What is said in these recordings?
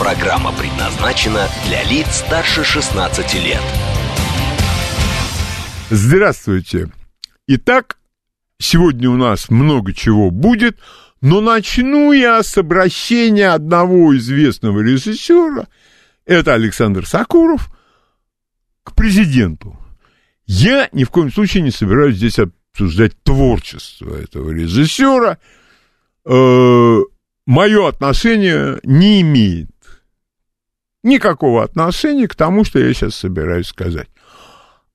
Программа предназначена для лиц старше 16 лет. Здравствуйте. Итак, сегодня у нас много чего будет, но начну я с обращения одного известного режиссера, это Александр Сакуров, к президенту. Я ни в коем случае не собираюсь здесь обсуждать творчество этого режиссера. Э, мое отношение не имеет никакого отношения к тому, что я сейчас собираюсь сказать.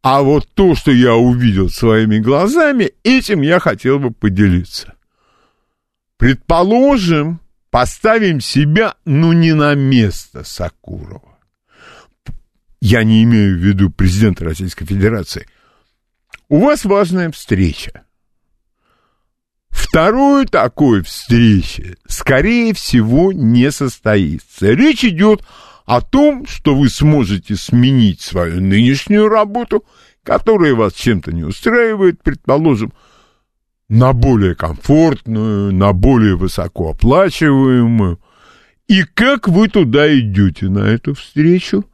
А вот то, что я увидел своими глазами, этим я хотел бы поделиться. Предположим, поставим себя, ну, не на место Сакурова. Я не имею в виду президента Российской Федерации. У вас важная встреча. Второй такой встречи, скорее всего, не состоится. Речь идет о том, что вы сможете сменить свою нынешнюю работу, которая вас чем-то не устраивает, предположим, на более комфортную, на более высокооплачиваемую. И как вы туда идете на эту встречу?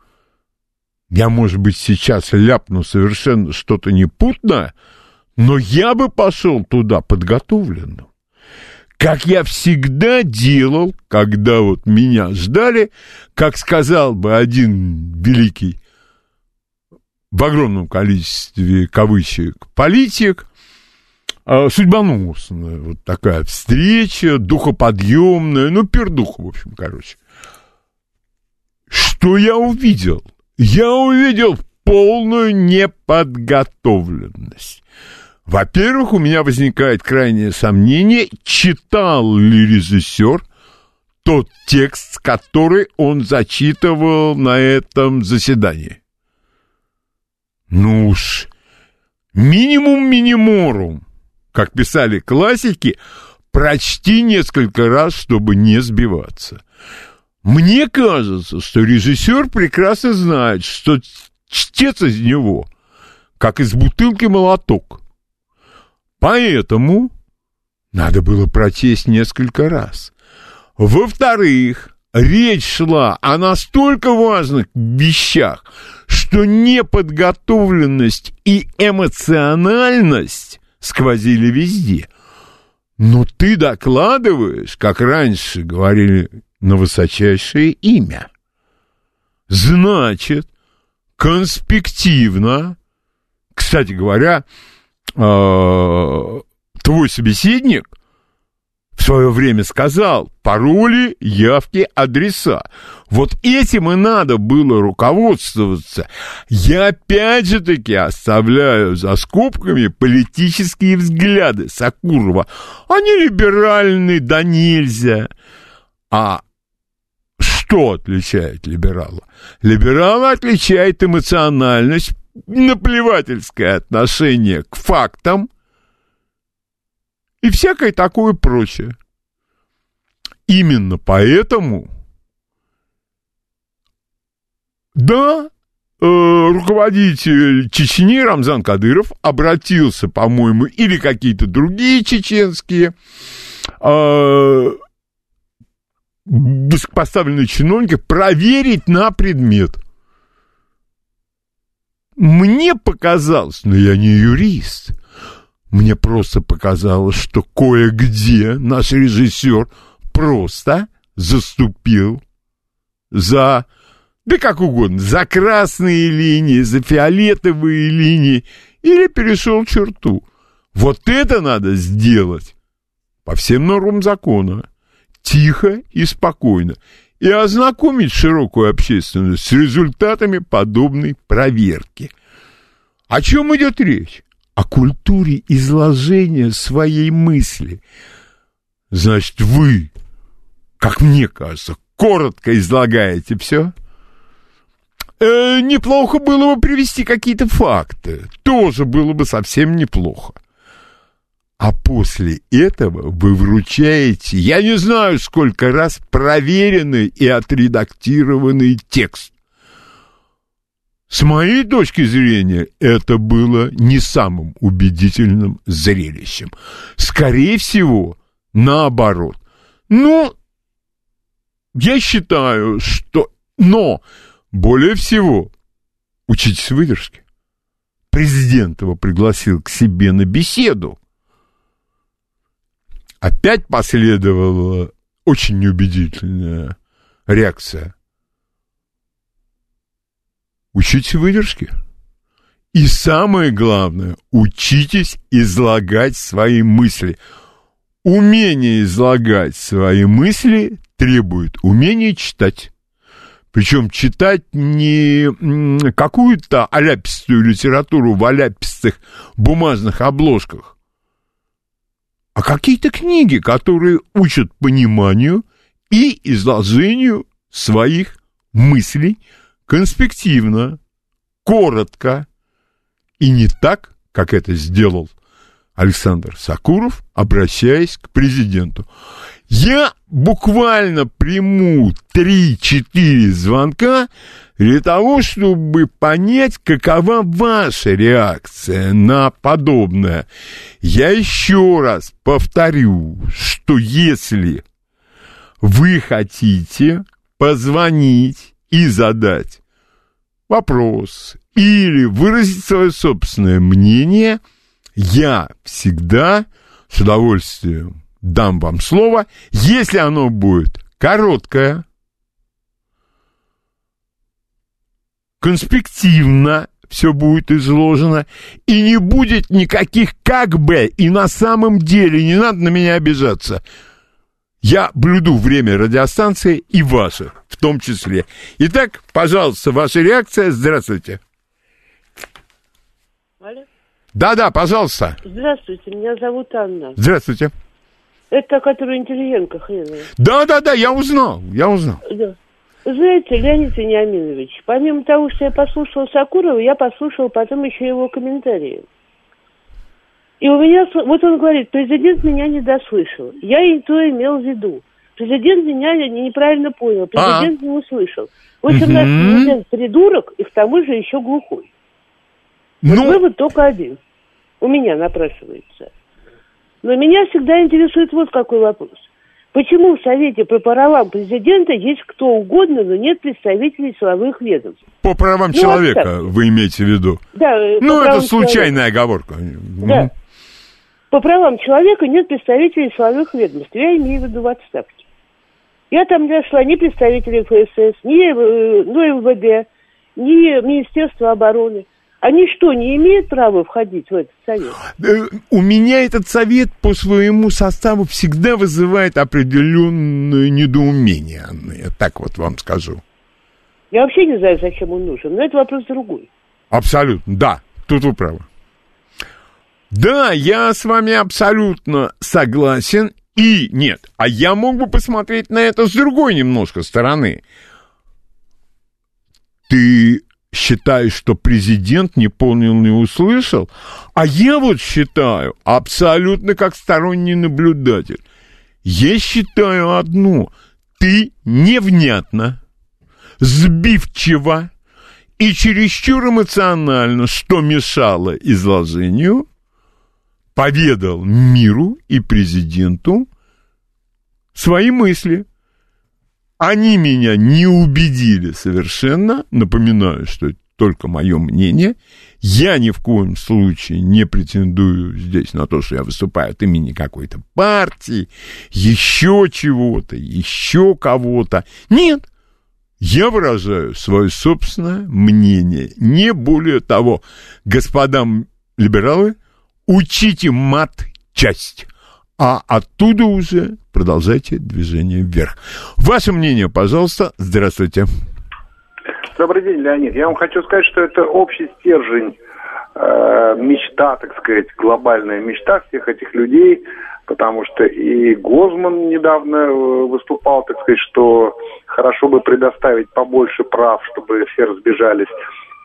Я, может быть, сейчас ляпну совершенно что-то непутное, но я бы пошел туда подготовленным как я всегда делал, когда вот меня ждали, как сказал бы один великий в огромном количестве кавычек политик, а, судьбоносная вот такая встреча, духоподъемная, ну, пердуха, в общем, короче. Что я увидел? Я увидел полную неподготовленность. Во-первых, у меня возникает крайнее сомнение, читал ли режиссер тот текст, который он зачитывал на этом заседании. Ну уж, минимум миниморум, как писали классики, прочти несколько раз, чтобы не сбиваться. Мне кажется, что режиссер прекрасно знает, что чтец из него, как из бутылки молоток. Поэтому надо было прочесть несколько раз. Во-вторых, речь шла о настолько важных вещах, что неподготовленность и эмоциональность сквозили везде. Но ты докладываешь, как раньше говорили, на высочайшее имя. Значит, конспективно, кстати говоря, твой собеседник в свое время сказал пароли, явки, адреса. Вот этим и надо было руководствоваться. Я опять же таки оставляю за скобками политические взгляды Сакурова. Они либеральны, да нельзя. А что отличает либерала? Либерала отличает эмоциональность, наплевательское отношение к фактам и всякое такое прочее. Именно поэтому, да, э, руководитель Чечни Рамзан Кадыров обратился, по-моему, или какие-то другие чеченские э, чиновники проверить на предмет – мне показалось, но я не юрист, мне просто показалось, что кое-где наш режиссер просто заступил за, да как угодно, за красные линии, за фиолетовые линии или перешел черту. Вот это надо сделать по всем нормам закона, тихо и спокойно и ознакомить широкую общественность с результатами подобной проверки. О чем идет речь? О культуре изложения своей мысли. Значит, вы, как мне кажется, коротко излагаете все, э, неплохо было бы привести какие-то факты. Тоже было бы совсем неплохо. А после этого вы вручаете, я не знаю сколько раз, проверенный и отредактированный текст. С моей точки зрения, это было не самым убедительным зрелищем. Скорее всего, наоборот. Ну, я считаю, что... Но, более всего, учитесь выдержке. Президент его пригласил к себе на беседу. Опять последовала очень неубедительная реакция. Учитесь выдержке. И самое главное, учитесь излагать свои мысли. Умение излагать свои мысли требует умения читать. Причем читать не какую-то аляпистую литературу в аляпистых бумажных обложках, а какие-то книги, которые учат пониманию и изложению своих мыслей конспективно, коротко и не так, как это сделал Александр Сакуров, обращаясь к президенту. Я буквально приму 3-4 звонка для того, чтобы понять, какова ваша реакция на подобное. Я еще раз повторю, что если вы хотите позвонить и задать вопрос или выразить свое собственное мнение, я всегда с удовольствием дам вам слово, если оно будет короткое, конспективно все будет изложено, и не будет никаких как бы, и на самом деле не надо на меня обижаться. Я блюду время радиостанции и ваше в том числе. Итак, пожалуйста, ваша реакция. Здравствуйте. Да-да, пожалуйста. Здравствуйте, меня зовут Анна. Здравствуйте. Это который Интеллигенко хреновый. Да, да, да, я узнал, я узнал. Да. Знаете, Леонид Вениаминович, помимо того, что я послушал Сакурова, я послушал потом еще его комментарии. И у меня, вот он говорит, президент меня не дослышал. Я и то имел в виду. Президент меня неправильно понял, президент а? не услышал. В общем, наш президент придурок и к тому же еще глухой. Вот ну... вывод только один. У меня напрашивается. Но меня всегда интересует вот какой вопрос. Почему в Совете по правам президента есть кто угодно, но нет представителей силовых ведомств? По правам ну, человека вот вы имеете в виду? Да. Ну, это случайная человека. оговорка. Да. По правам человека нет представителей силовых ведомств. Я имею в виду в отставке. Я там не нашла ни представителей ФСС, ни э, ну, МВД, ни Министерства обороны. Они что, не имеют права входить в этот совет? Э, у меня этот совет по своему составу всегда вызывает определенное недоумение, Анна, я так вот вам скажу. Я вообще не знаю, зачем он нужен, но это вопрос другой. Абсолютно, да, тут вы правы. Да, я с вами абсолютно согласен. И нет, а я мог бы посмотреть на это с другой немножко стороны. Ты считаешь, что президент не понял, не услышал, а я вот считаю, абсолютно как сторонний наблюдатель, я считаю одно, ты невнятно, сбивчиво и чересчур эмоционально, что мешало изложению, поведал миру и президенту свои мысли – они меня не убедили совершенно. Напоминаю, что это только мое мнение. Я ни в коем случае не претендую здесь на то, что я выступаю от имени какой-то партии, еще чего-то, еще кого-то. Нет. Я выражаю свое собственное мнение. Не более того, господа либералы, учите мат часть а оттуда уже продолжайте движение вверх. Ваше мнение, пожалуйста. Здравствуйте. Добрый день, Леонид. Я вам хочу сказать, что это общий стержень, э, мечта, так сказать, глобальная мечта всех этих людей, потому что и Гозман недавно э, выступал, так сказать, что хорошо бы предоставить побольше прав, чтобы все разбежались.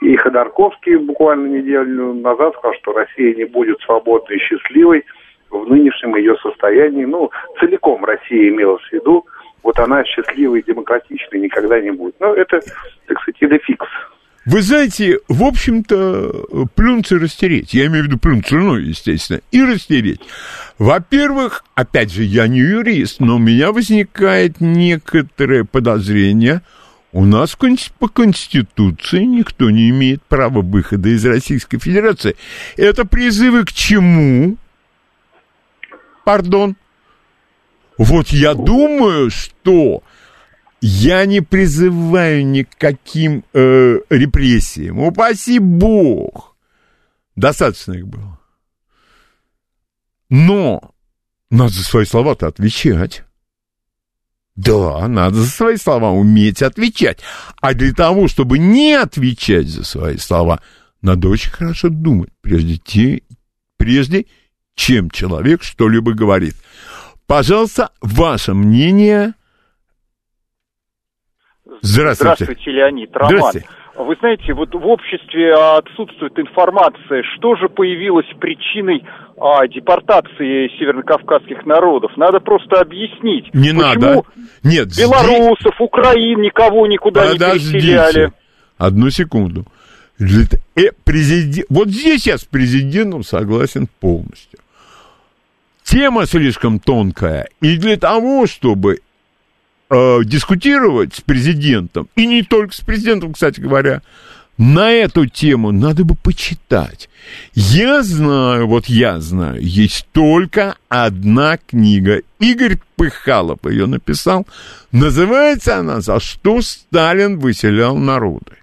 И Ходорковский буквально неделю назад сказал, что Россия не будет свободной и счастливой в нынешнем ее состоянии. Ну, целиком Россия имелась в виду. Вот она счастливой и демократичной никогда не будет. Но это, так сказать, идефикс. Вы знаете, в общем-то, плюнуть и растереть. Я имею в виду плюнуть ну, естественно, и растереть. Во-первых, опять же, я не юрист, но у меня возникает некоторое подозрение. У нас по Конституции никто не имеет права выхода из Российской Федерации. Это призывы к чему? Пардон. Вот я думаю, что я не призываю никаким э, репрессиям. Упаси Бог. Достаточно их было. Но надо за свои слова-то отвечать. Да, надо за свои слова уметь отвечать. А для того, чтобы не отвечать за свои слова, надо очень хорошо думать, прежде, те, прежде чем человек что-либо говорит. Пожалуйста, ваше мнение – Здравствуйте. Здравствуйте, Леонид. Роман. Здравствуйте. Вы знаете, вот в обществе отсутствует информация, что же появилось причиной а, депортации северокавказских народов. Надо просто объяснить. Не надо. Нет. Белорусов, здесь... Украин никого никуда Подождите. не переселяли. Одну секунду. Э, президент... Вот здесь я с президентом согласен полностью. Тема слишком тонкая. И для того, чтобы э, дискутировать с президентом, и не только с президентом, кстати говоря, на эту тему надо бы почитать. Я знаю, вот я знаю, есть только одна книга. Игорь Пыхалов ее написал. Называется она «За что Сталин выселял народы».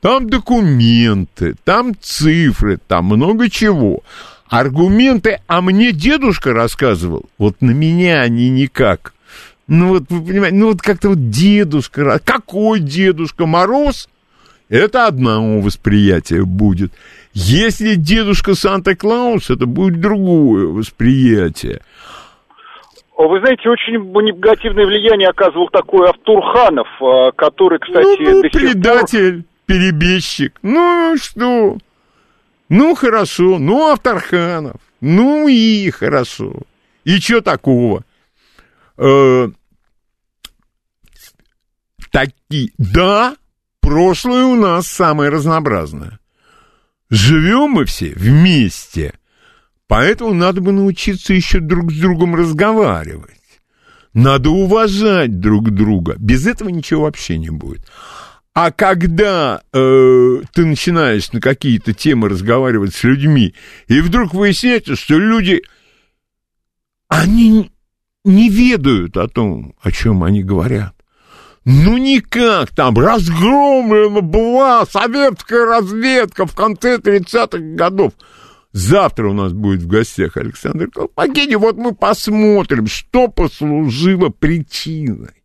Там документы, там цифры, там много чего. Аргументы, а мне дедушка рассказывал, вот на меня они никак ну вот, вы понимаете, ну вот как-то вот дедушка, какой дедушка Мороз? Это одно восприятие будет. Если дедушка Санта-Клаус, это будет другое восприятие. Вы знаете, очень негативное влияние оказывал такой Автурханов, а, который, кстати, ну, ну предатель, пор... перебежчик. Ну что? Ну хорошо, ну Автарханов, ну и хорошо. И что такого? Э, такие... Да, прошлое у нас самое разнообразное. Живем мы все вместе, поэтому надо бы научиться еще друг с другом разговаривать. Надо уважать друг друга. Без этого ничего вообще не будет. А когда э, ты начинаешь на какие-то темы разговаривать с людьми, и вдруг выясняется, что люди, они не ведают о том, о чем они говорят. Ну никак, там разгромлена была советская разведка в конце 30-х годов. Завтра у нас будет в гостях Александр Колпакини. Вот мы посмотрим, что послужило причиной.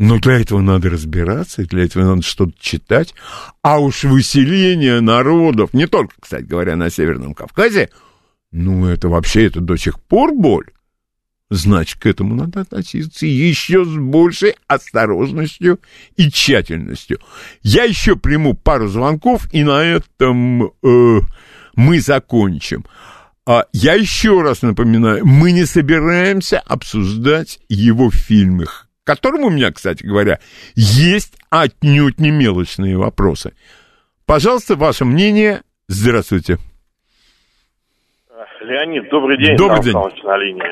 Но для этого надо разбираться, для этого надо что-то читать. А уж выселение народов, не только, кстати говоря, на Северном Кавказе, ну, это вообще, это до сих пор боль значит, к этому надо относиться еще с большей осторожностью и тщательностью. Я еще приму пару звонков, и на этом э, мы закончим. А я еще раз напоминаю, мы не собираемся обсуждать его фильмы, которым у меня, кстати говоря, есть отнюдь не мелочные вопросы. Пожалуйста, ваше мнение. Здравствуйте. Леонид, добрый день. Добрый день. На линии.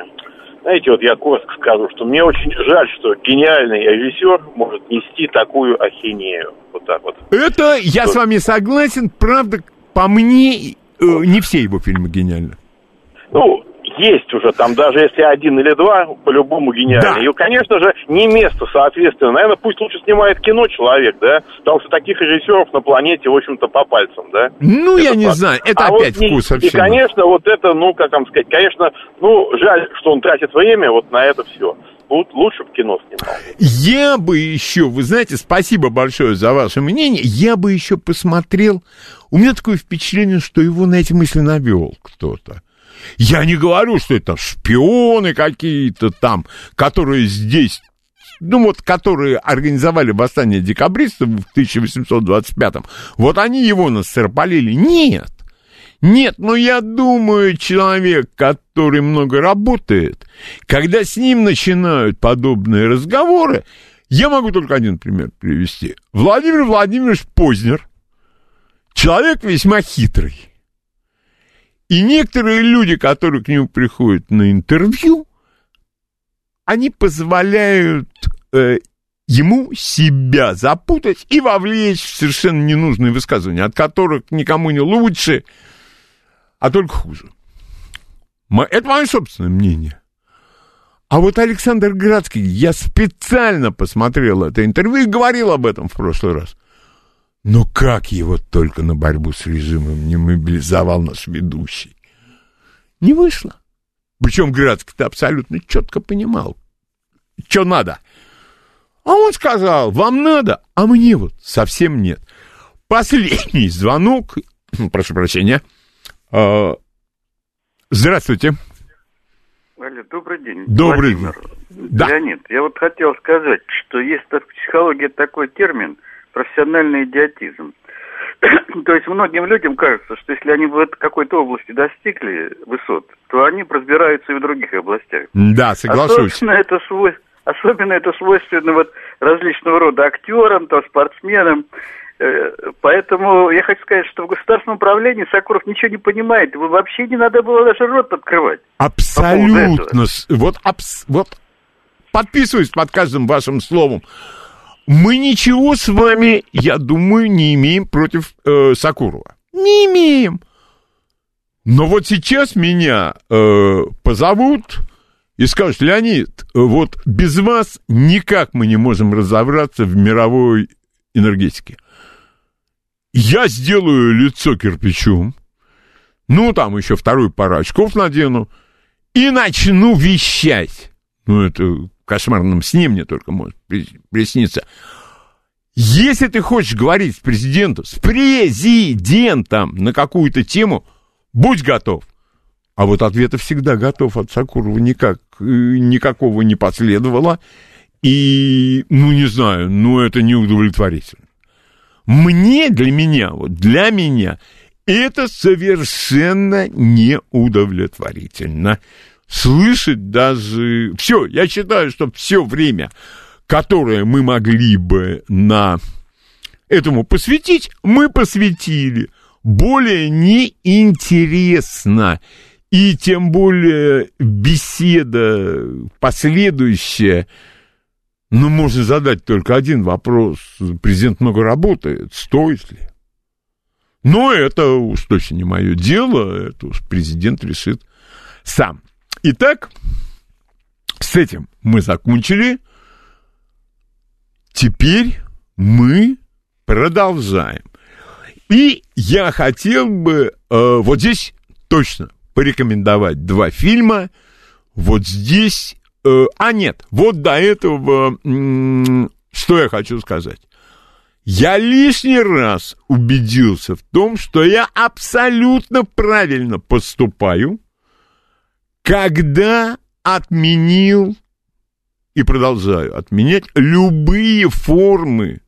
Знаете, вот я коротко скажу, что мне очень жаль, что гениальный режиссер может нести такую ахинею. Вот так вот. Это я что... с вами согласен, правда, по мне, э, не все его фильмы гениальны. Ну, есть уже там, даже если один или два, по-любому гениально. Да. И, конечно же, не место, соответственно. Наверное, пусть лучше снимает кино человек, да? Потому что таких режиссеров на планете, в общем-то, по пальцам, да? Ну, это я не знаю, это а опять вот, вкус И, конечно, вот это, ну, как вам сказать, конечно, ну, жаль, что он тратит время вот на это все лучше бы кино снимал. Я бы еще, вы знаете, спасибо большое за ваше мнение, я бы еще посмотрел, у меня такое впечатление, что его на эти мысли навел кто-то. Я не говорю, что это шпионы какие-то там, которые здесь ну вот, которые организовали восстание декабристов в 1825-м, вот они его насерполили. Нет. Нет, но я думаю, человек, который много работает, когда с ним начинают подобные разговоры, я могу только один пример привести. Владимир Владимирович Познер, человек весьма хитрый. И некоторые люди, которые к нему приходят на интервью, они позволяют э, ему себя запутать и вовлечь в совершенно ненужные высказывания, от которых никому не лучше, а только хуже. Это мое собственное мнение. А вот Александр Градский, я специально посмотрел это интервью и говорил об этом в прошлый раз. Но как его только на борьбу с режимом не мобилизовал наш ведущий? Не вышло. Причем Градский-то абсолютно четко понимал, что надо. А он сказал, вам надо, а мне вот совсем нет. Последний звонок, прошу прощения. А, здравствуйте. Алло, добрый день. Добрый день. Да. Леонид, я вот хотел сказать, что есть в психологии такой термин профессиональный идиотизм. То есть многим людям кажется, что если они в какой-то области достигли высот, то они разбираются и в других областях. Да, соглашусь. Особенно это, свой, особенно это свойственно вот различного рода актерам, то спортсменам. Э, поэтому я хочу сказать, что в государственном управлении Сокуров ничего не понимает. Вы вообще не надо было даже рот открывать. Абсолютно. По вот, абс, вот подписываюсь под каждым вашим словом. Мы ничего с вами, я думаю, не имеем против э, Сакурова. Не имеем. Но вот сейчас меня э, позовут и скажут, Леонид, вот без вас никак мы не можем разобраться в мировой энергетике я сделаю лицо кирпичом, ну, там еще вторую пару очков надену, и начну вещать. Ну, это кошмарном сне мне только может присниться. Если ты хочешь говорить с президентом, с президентом на какую-то тему, будь готов. А вот ответа всегда готов от Сакурова никак, э, никакого не последовало. И, ну, не знаю, ну, это неудовлетворительно. Мне, для меня, вот для меня, это совершенно неудовлетворительно. Слышать даже... Все, я считаю, что все время, которое мы могли бы на этому посвятить, мы посвятили. Более неинтересно. И тем более беседа последующая ну, можно задать только один вопрос. Президент много работает, стоит ли? Но это уж точно не мое дело, это уж президент решит сам. Итак, с этим мы закончили. Теперь мы продолжаем. И я хотел бы э, вот здесь точно порекомендовать два фильма. Вот здесь Э, а нет, вот до этого, что я хочу сказать. Я лишний раз убедился в том, что я абсолютно правильно поступаю, когда отменил и продолжаю отменять любые формы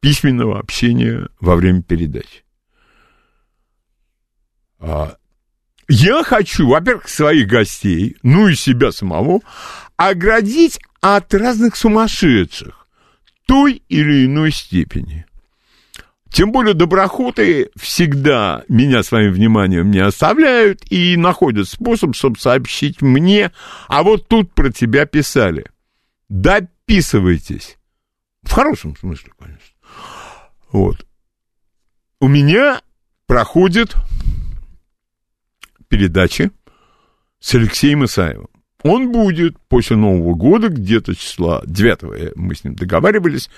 письменного общения во время передачи. А, я хочу, во-первых, своих гостей, ну и себя самого, оградить от разных сумасшедших той или иной степени. Тем более доброхоты всегда меня своим вниманием не оставляют и находят способ, чтобы сообщить мне, а вот тут про тебя писали. Дописывайтесь. В хорошем смысле, конечно. Вот. У меня проходит передачи с Алексеем Исаевым. Он будет после Нового года, где-то числа 9 мы с ним договаривались,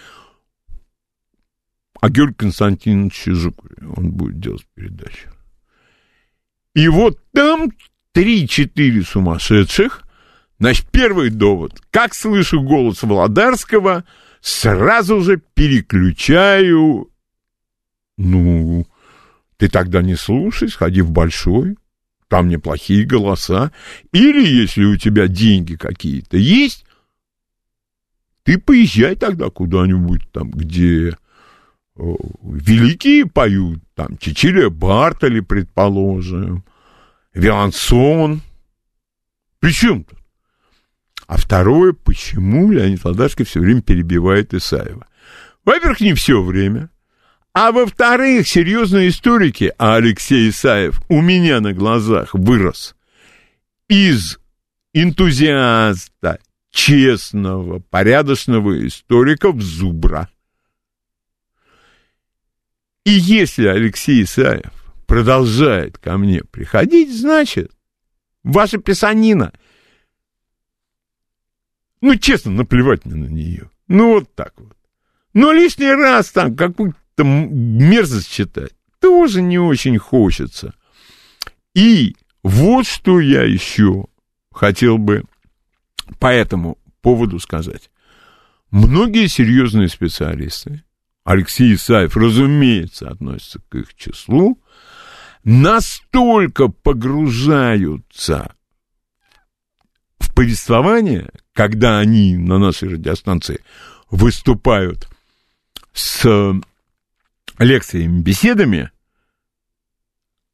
о Георгии Константиновиче Жукове. Он будет делать передачу. И вот там 3-4 сумасшедших. Значит, первый довод. Как слышу голос Володарского, сразу же переключаю. Ну, ты тогда не слушай, сходи в большой там неплохие голоса. Или если у тебя деньги какие-то есть, ты поезжай тогда куда-нибудь там, где великие поют, там, Чичилия Бартоли, предположим, Виансон. Причем тут? А второе, почему Леонид Ладарский все время перебивает Исаева? Во-первых, не все время. А во-вторых, серьезные историки, а Алексей Исаев у меня на глазах вырос из энтузиаста, честного, порядочного историка в зубра. И если Алексей Исаев продолжает ко мне приходить, значит, ваша писанина, ну, честно, наплевать мне на нее. Ну, вот так вот. Но лишний раз там какую-то мерзость читать тоже не очень хочется. И вот что я еще хотел бы по этому поводу сказать. Многие серьезные специалисты, Алексей Исаев, разумеется, относится к их числу, настолько погружаются в повествование, когда они на нашей радиостанции выступают с лекциями, беседами,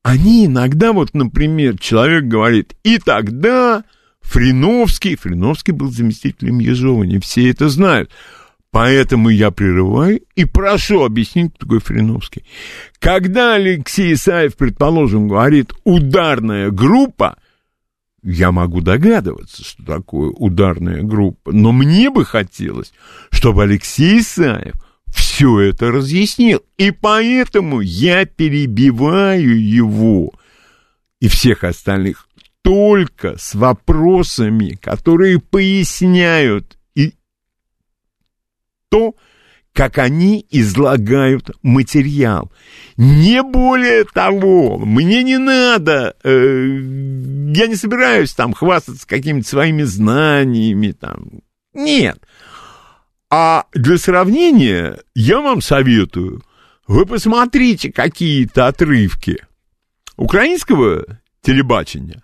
они иногда, вот, например, человек говорит, и тогда Фриновский, Фриновский был заместителем Ежова, не все это знают, Поэтому я прерываю и прошу объяснить, кто такой Фриновский. Когда Алексей Исаев, предположим, говорит «ударная группа», я могу догадываться, что такое ударная группа, но мне бы хотелось, чтобы Алексей Исаев все это разъяснил. И поэтому я перебиваю его и всех остальных только с вопросами, которые поясняют то, как они излагают материал. Не более того, мне не надо, э, я не собираюсь там хвастаться какими-то своими знаниями, там, нет. А для сравнения я вам советую, вы посмотрите какие-то отрывки украинского телебачения.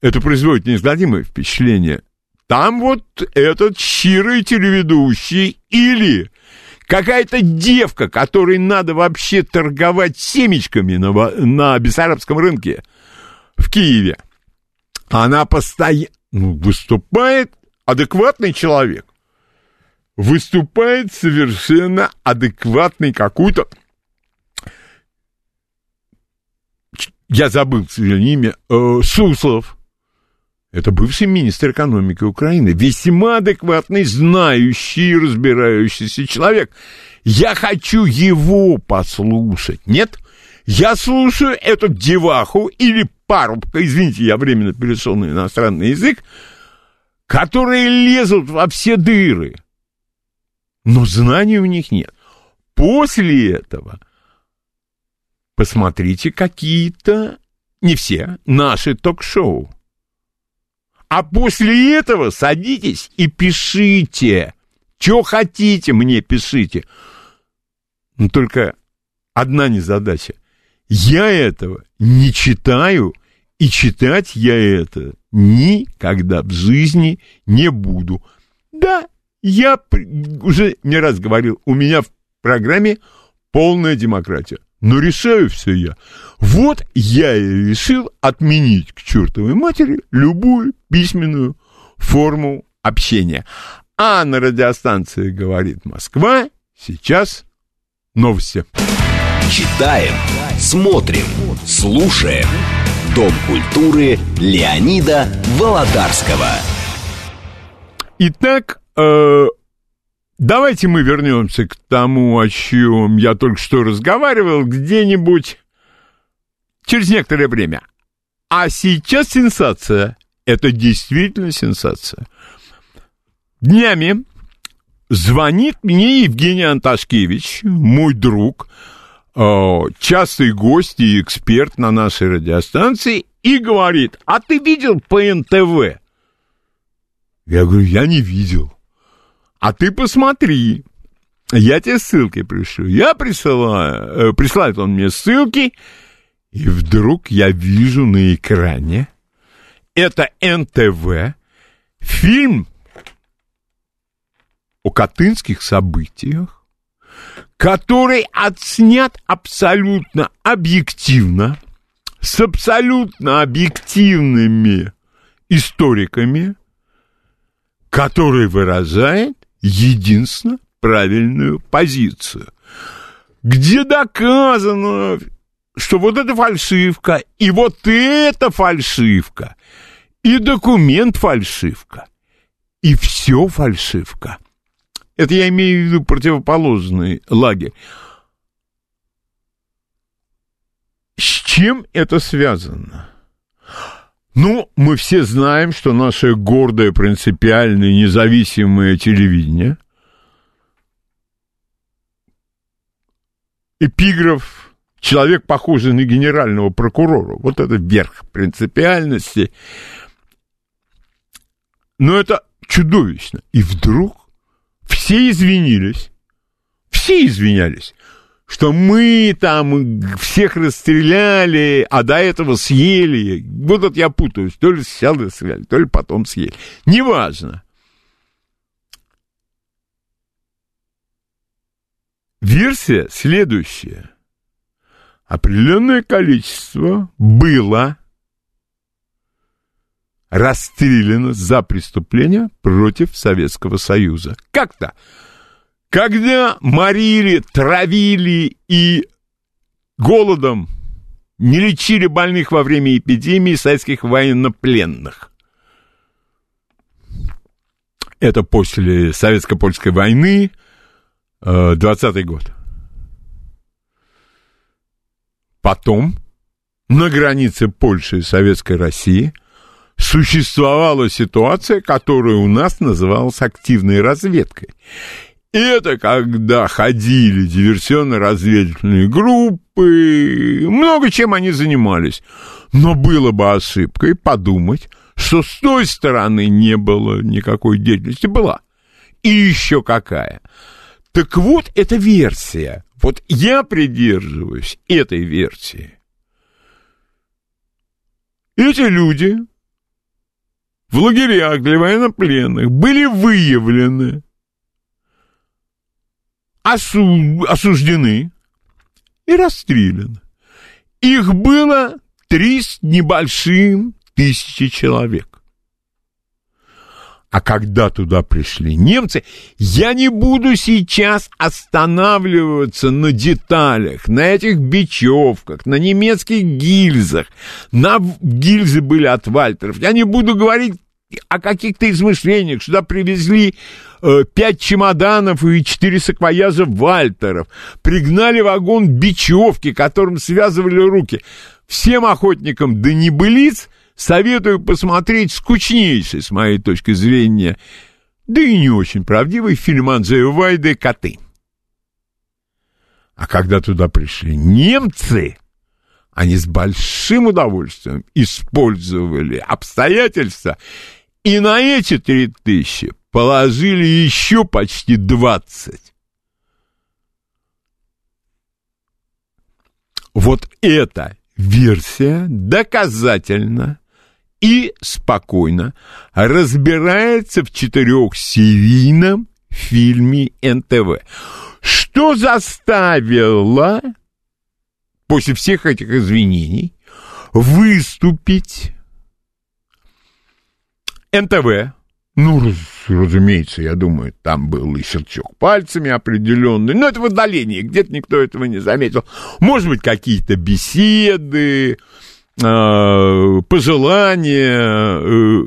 Это производит неизгладимое впечатление. Там вот этот щирый телеведущий или какая-то девка, которой надо вообще торговать семечками на, на Бессарабском рынке в Киеве. Она постоянно ну, выступает адекватный человек. Выступает совершенно адекватный какой-то... Я забыл, к сожалению, имя. Э, Суслов это бывший министр экономики Украины, весьма адекватный, знающий, разбирающийся человек. Я хочу его послушать. Нет? Я слушаю эту деваху или парубка, извините, я временно перешел на иностранный язык, которые лезут во все дыры. Но знаний у них нет. После этого посмотрите какие-то, не все, наши ток-шоу. А после этого садитесь и пишите. Что хотите, мне пишите. Но только одна незадача. Я этого не читаю, и читать я это никогда в жизни не буду. Да, я уже не раз говорил, у меня в программе полная демократия. Но решаю все я. Вот я и решил отменить к чертовой матери любую письменную форму общения. А на радиостанции «Говорит Москва» сейчас новости. Читаем, смотрим, слушаем. Дом культуры Леонида Володарского. Итак, э, давайте мы вернемся к тому, о чем я только что разговаривал, где-нибудь через некоторое время. А сейчас сенсация. Это действительно сенсация. Днями звонит мне Евгений Анташкевич, мой друг, э, частый гость и эксперт на нашей радиостанции, и говорит, а ты видел ПНТВ? Я говорю, я не видел. А ты посмотри, я тебе ссылки пришлю. Я присылаю, э, присылает он мне ссылки, И вдруг я вижу на экране, это НТВ, фильм о катынских событиях, который отснят абсолютно объективно, с абсолютно объективными историками, который выражает единственно правильную позицию, где доказано, что вот эта фальшивка, и вот эта фальшивка, и документ фальшивка, и все фальшивка. Это я имею в виду противоположный лагерь. С чем это связано? Ну, мы все знаем, что наше гордое, принципиальное, независимое телевидение эпиграф человек, похожий на генерального прокурора. Вот это верх принципиальности. Но это чудовищно. И вдруг все извинились. Все извинялись что мы там всех расстреляли, а до этого съели. Вот это я путаюсь, то ли сначала расстреляли, то ли потом съели. Неважно. Версия следующая. Определенное количество было расстреляно за преступления против Советского Союза. Как-то когда морили, травили и голодом не лечили больных во время эпидемии советских военнопленных. Это после советско-польской войны, 20 год. Потом на границе Польши и Советской России существовала ситуация, которая у нас называлась активной разведкой. Это когда ходили диверсионно-разведывательные группы, много чем они занимались. Но было бы ошибкой подумать, что с той стороны не было никакой деятельности. Была. И еще какая. Так вот, эта версия. Вот я придерживаюсь этой версии. Эти люди в лагерях для военнопленных были выявлены осу- осуждены и расстреляны. Их было три с небольшим тысячи человек. А когда туда пришли немцы, я не буду сейчас останавливаться на деталях, на этих бечевках, на немецких гильзах. На гильзы были от Вальтеров. Я не буду говорить о каких-то измышлениях. Сюда привезли э, пять чемоданов и четыре саквояза Вальтеров. Пригнали вагон бечевки, которым связывали руки. Всем охотникам до небылиц советую посмотреть скучнейший, с моей точки зрения, да и не очень правдивый фильм Анджея Вайды «Коты». А когда туда пришли немцы, они с большим удовольствием использовали обстоятельства и на эти три тысячи положили еще почти двадцать. Вот эта версия доказательно и спокойно разбирается в четырехсерийном фильме НТВ. Что заставило после всех этих извинений выступить НТВ, ну, раз, разумеется, я думаю, там был и щелчок пальцами определенный, но это в отдалении, где-то никто этого не заметил. Может быть, какие-то беседы, э, пожелания, э,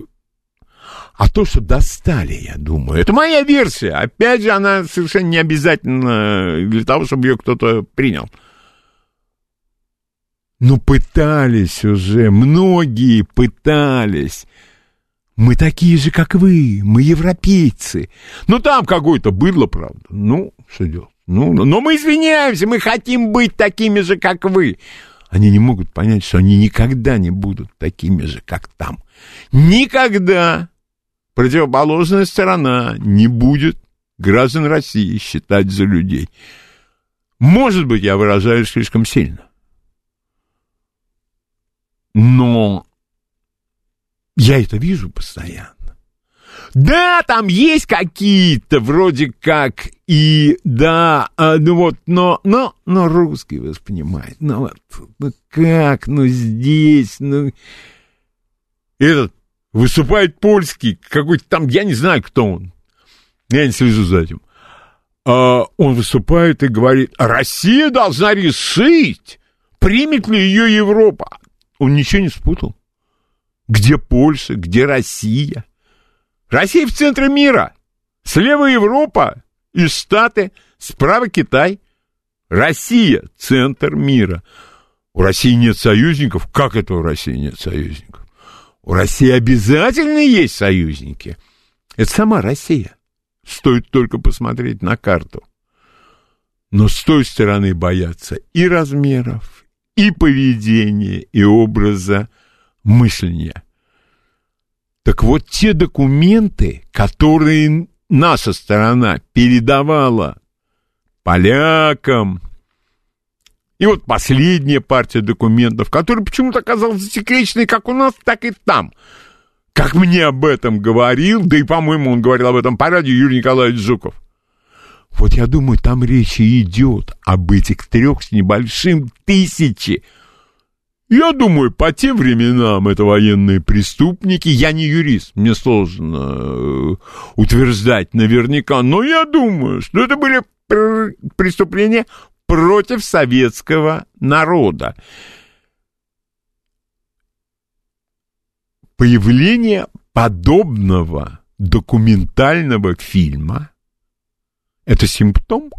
а то, что достали, я думаю, это моя версия. Опять же, она совершенно не обязательно для того, чтобы ее кто-то принял. Ну, пытались уже, многие пытались мы такие же, как вы, мы европейцы. Ну, там какое-то быдло, правда. Ну, что делать? Ну, но мы извиняемся, мы хотим быть такими же, как вы. Они не могут понять, что они никогда не будут такими же, как там. Никогда противоположная сторона не будет граждан России считать за людей. Может быть, я выражаюсь слишком сильно. Но я это вижу постоянно. Да, там есть какие-то вроде как и да, а, ну вот, но, но, но русский воспринимает. Ну вот, ну как, ну здесь, ну... Этот выступает польский, какой-то там, я не знаю, кто он. Я не слежу за этим. А, он выступает и говорит, Россия должна решить, примет ли ее Европа. Он ничего не спутал. Где Польша, где Россия? Россия в центре мира. Слева Европа и Штаты, справа Китай. Россия – центр мира. У России нет союзников. Как это у России нет союзников? У России обязательно есть союзники. Это сама Россия. Стоит только посмотреть на карту. Но с той стороны боятся и размеров, и поведения, и образа мышления. Так вот, те документы, которые наша сторона передавала полякам, и вот последняя партия документов, которая почему-то оказалась засекреченной как у нас, так и там. Как мне об этом говорил, да и, по-моему, он говорил об этом по радио Юрий Николаевич Жуков. Вот я думаю, там речь идет об этих трех с небольшим тысячи я думаю, по тем временам это военные преступники. Я не юрист, мне сложно э, утверждать наверняка, но я думаю, что это были преступления против советского народа. Появление подобного документального фильма – это симптом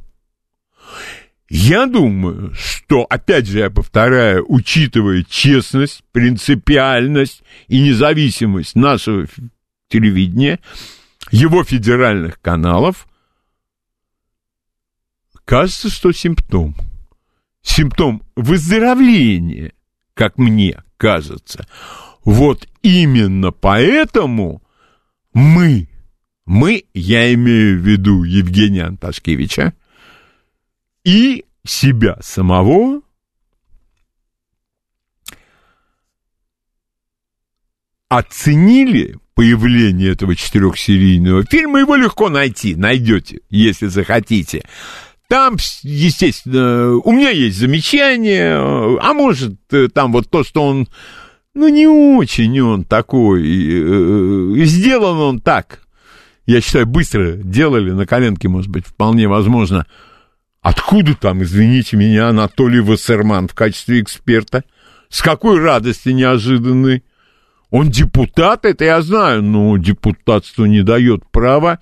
я думаю, что, опять же, я повторяю, учитывая честность, принципиальность и независимость нашего телевидения, его федеральных каналов, кажется, что симптом. Симптом выздоровления, как мне кажется. Вот именно поэтому мы, мы, я имею в виду Евгения Анташкевича, и себя самого. Оценили появление этого четырехсерийного фильма, его легко найти, найдете, если захотите. Там, естественно, у меня есть замечания, а может, там вот то, что он, ну, не очень он такой, э, сделан он так, я считаю, быстро делали, на коленке, может быть, вполне возможно, Откуда там, извините меня, Анатолий Вассерман в качестве эксперта? С какой радости неожиданной? Он депутат, это я знаю, но депутатство не дает права.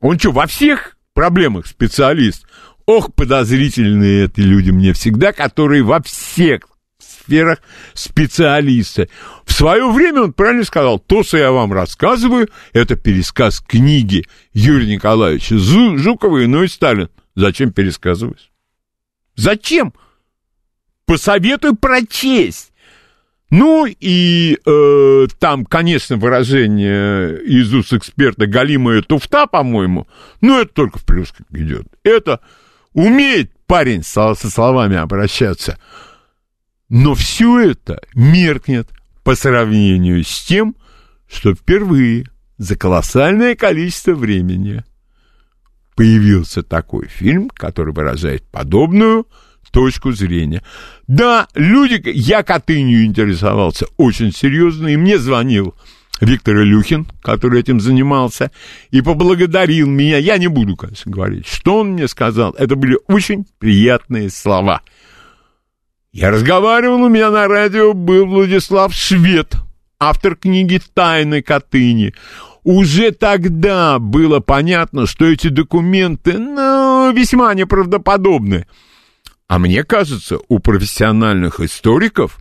Он что, во всех проблемах специалист? Ох, подозрительные эти люди мне всегда, которые во всех сферах специалисты. В свое время он правильно сказал, то, что я вам рассказываю, это пересказ книги Юрия Николаевича Жукова Ной Сталин. Зачем пересказывать? Зачем? Посоветую прочесть. Ну и э, там, конечно, выражение из уст эксперта «галимая туфта», по-моему, но это только в плюс идет. Это умеет парень со, со словами обращаться. Но все это меркнет по сравнению с тем, что впервые за колоссальное количество времени появился такой фильм, который выражает подобную точку зрения. Да, люди, я Катынью интересовался очень серьезно, и мне звонил Виктор Илюхин, который этим занимался, и поблагодарил меня. Я не буду, конечно, говорить, что он мне сказал. Это были очень приятные слова – я разговаривал, у меня на радио был Владислав Швед, автор книги «Тайны Катыни». Уже тогда было понятно, что эти документы, ну, весьма неправдоподобны. А мне кажется, у профессиональных историков,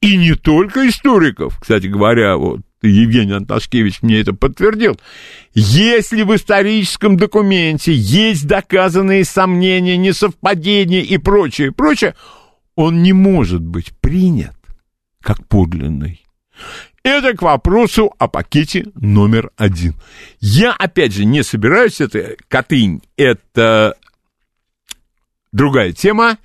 и не только историков, кстати говоря, вот Евгений Анташкевич мне это подтвердил. Если в историческом документе есть доказанные сомнения, несовпадения и прочее, прочее, он не может быть принят как подлинный. Это к вопросу о пакете номер один. Я, опять же, не собираюсь, это Катынь, это другая тема.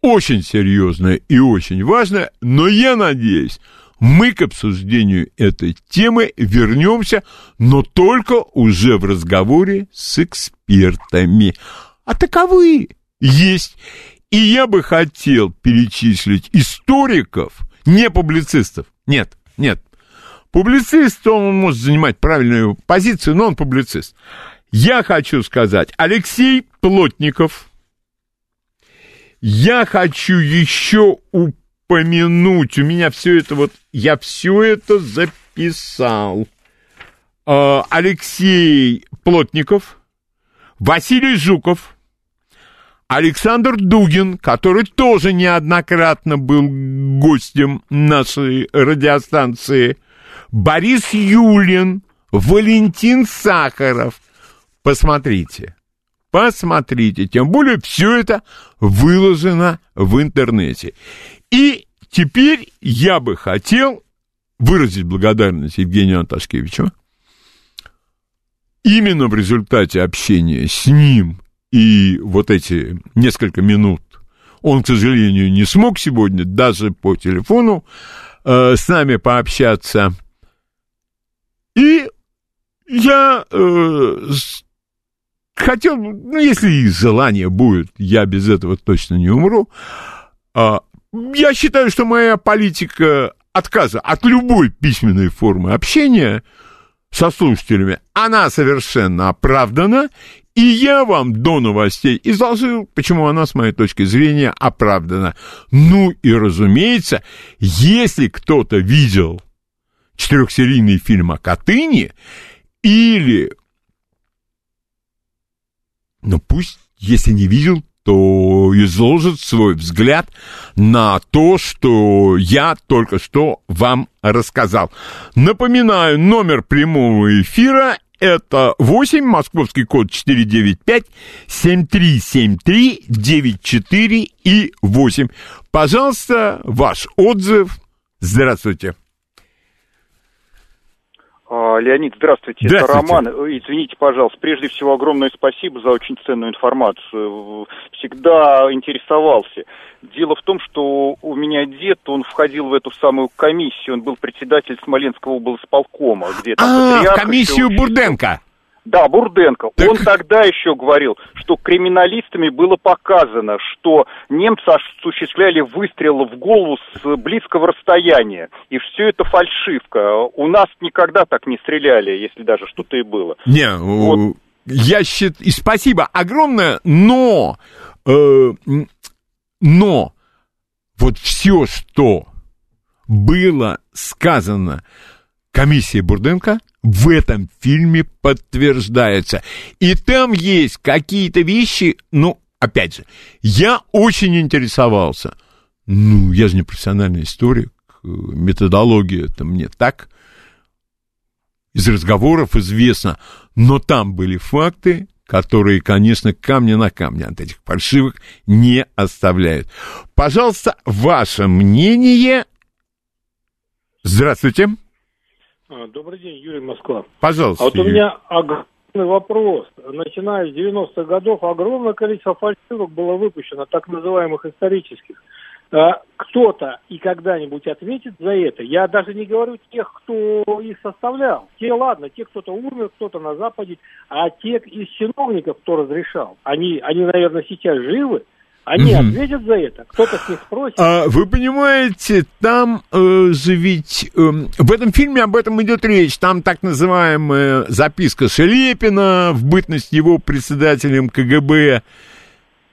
очень серьезное и очень важное, но я надеюсь, мы к обсуждению этой темы вернемся, но только уже в разговоре с экспертами. А таковые есть. И я бы хотел перечислить историков, не публицистов. Нет, нет. Публицист, он может занимать правильную позицию, но он публицист. Я хочу сказать, Алексей Плотников. Я хочу еще упомянуть, у меня все это вот, я все это записал. А, Алексей Плотников, Василий Жуков, Александр Дугин, который тоже неоднократно был гостем нашей радиостанции, Борис Юлин, Валентин Сахаров. Посмотрите, посмотрите, тем более все это выложено в интернете. И теперь я бы хотел выразить благодарность Евгению Анташкевичу. Именно в результате общения с ним и вот эти несколько минут он, к сожалению, не смог сегодня даже по телефону э, с нами пообщаться. И я э, хотел, ну, если и желание будет, я без этого точно не умру. Э, я считаю, что моя политика отказа от любой письменной формы общения со слушателями, она совершенно оправдана, и я вам до новостей изложил, почему она, с моей точки зрения, оправдана. Ну и, разумеется, если кто-то видел четырехсерийный фильм о Катыни или... Ну пусть, если не видел, то изложит свой взгляд на то, что я только что вам рассказал. Напоминаю, номер прямого эфира это 8, московский код 495, 7373, 94 и 8. Пожалуйста, ваш отзыв. Здравствуйте. А, Леонид, здравствуйте. здравствуйте. Это Роман. Извините, пожалуйста. Прежде всего, огромное спасибо за очень ценную информацию. Всегда интересовался. Дело в том, что у меня дед, он входил в эту самую комиссию, он был председатель Смоленского облсполкома, где там а, комиссию Бурденко. Да, Бурденко. Так... Он тогда еще говорил, что криминалистами было показано, что немцы осуществляли выстрелы в голову с близкого расстояния. И все это фальшивка. У нас никогда так не стреляли, если даже что-то и было. Не, вот. Я считаю... И спасибо огромное, но... Э, но вот все, что было сказано комиссией Бурденко, в этом фильме подтверждается. И там есть какие-то вещи, ну, опять же, я очень интересовался. Ну, я же не профессиональный историк, методология это мне так из разговоров известно, но там были факты, которые, конечно, камня на камне от этих фальшивых не оставляют. Пожалуйста, ваше мнение. Здравствуйте. А, добрый день, Юрий Москва. Пожалуйста. А вот Юрий. у меня огромный вопрос. Начиная с 90-х годов огромное количество фальшивок было выпущено, так называемых исторических. А, кто-то и когда-нибудь ответит за это. Я даже не говорю тех, кто их составлял. Те, ладно, те, кто-то умер, кто-то на Западе, а те из чиновников, кто разрешал, они, они наверное, сейчас живы, они угу. ответят за это, кто-то с них спросит. А, вы понимаете, там э, же ведь э, в этом фильме об этом идет речь. Там так называемая записка Шелепина в бытность его председателем КГБ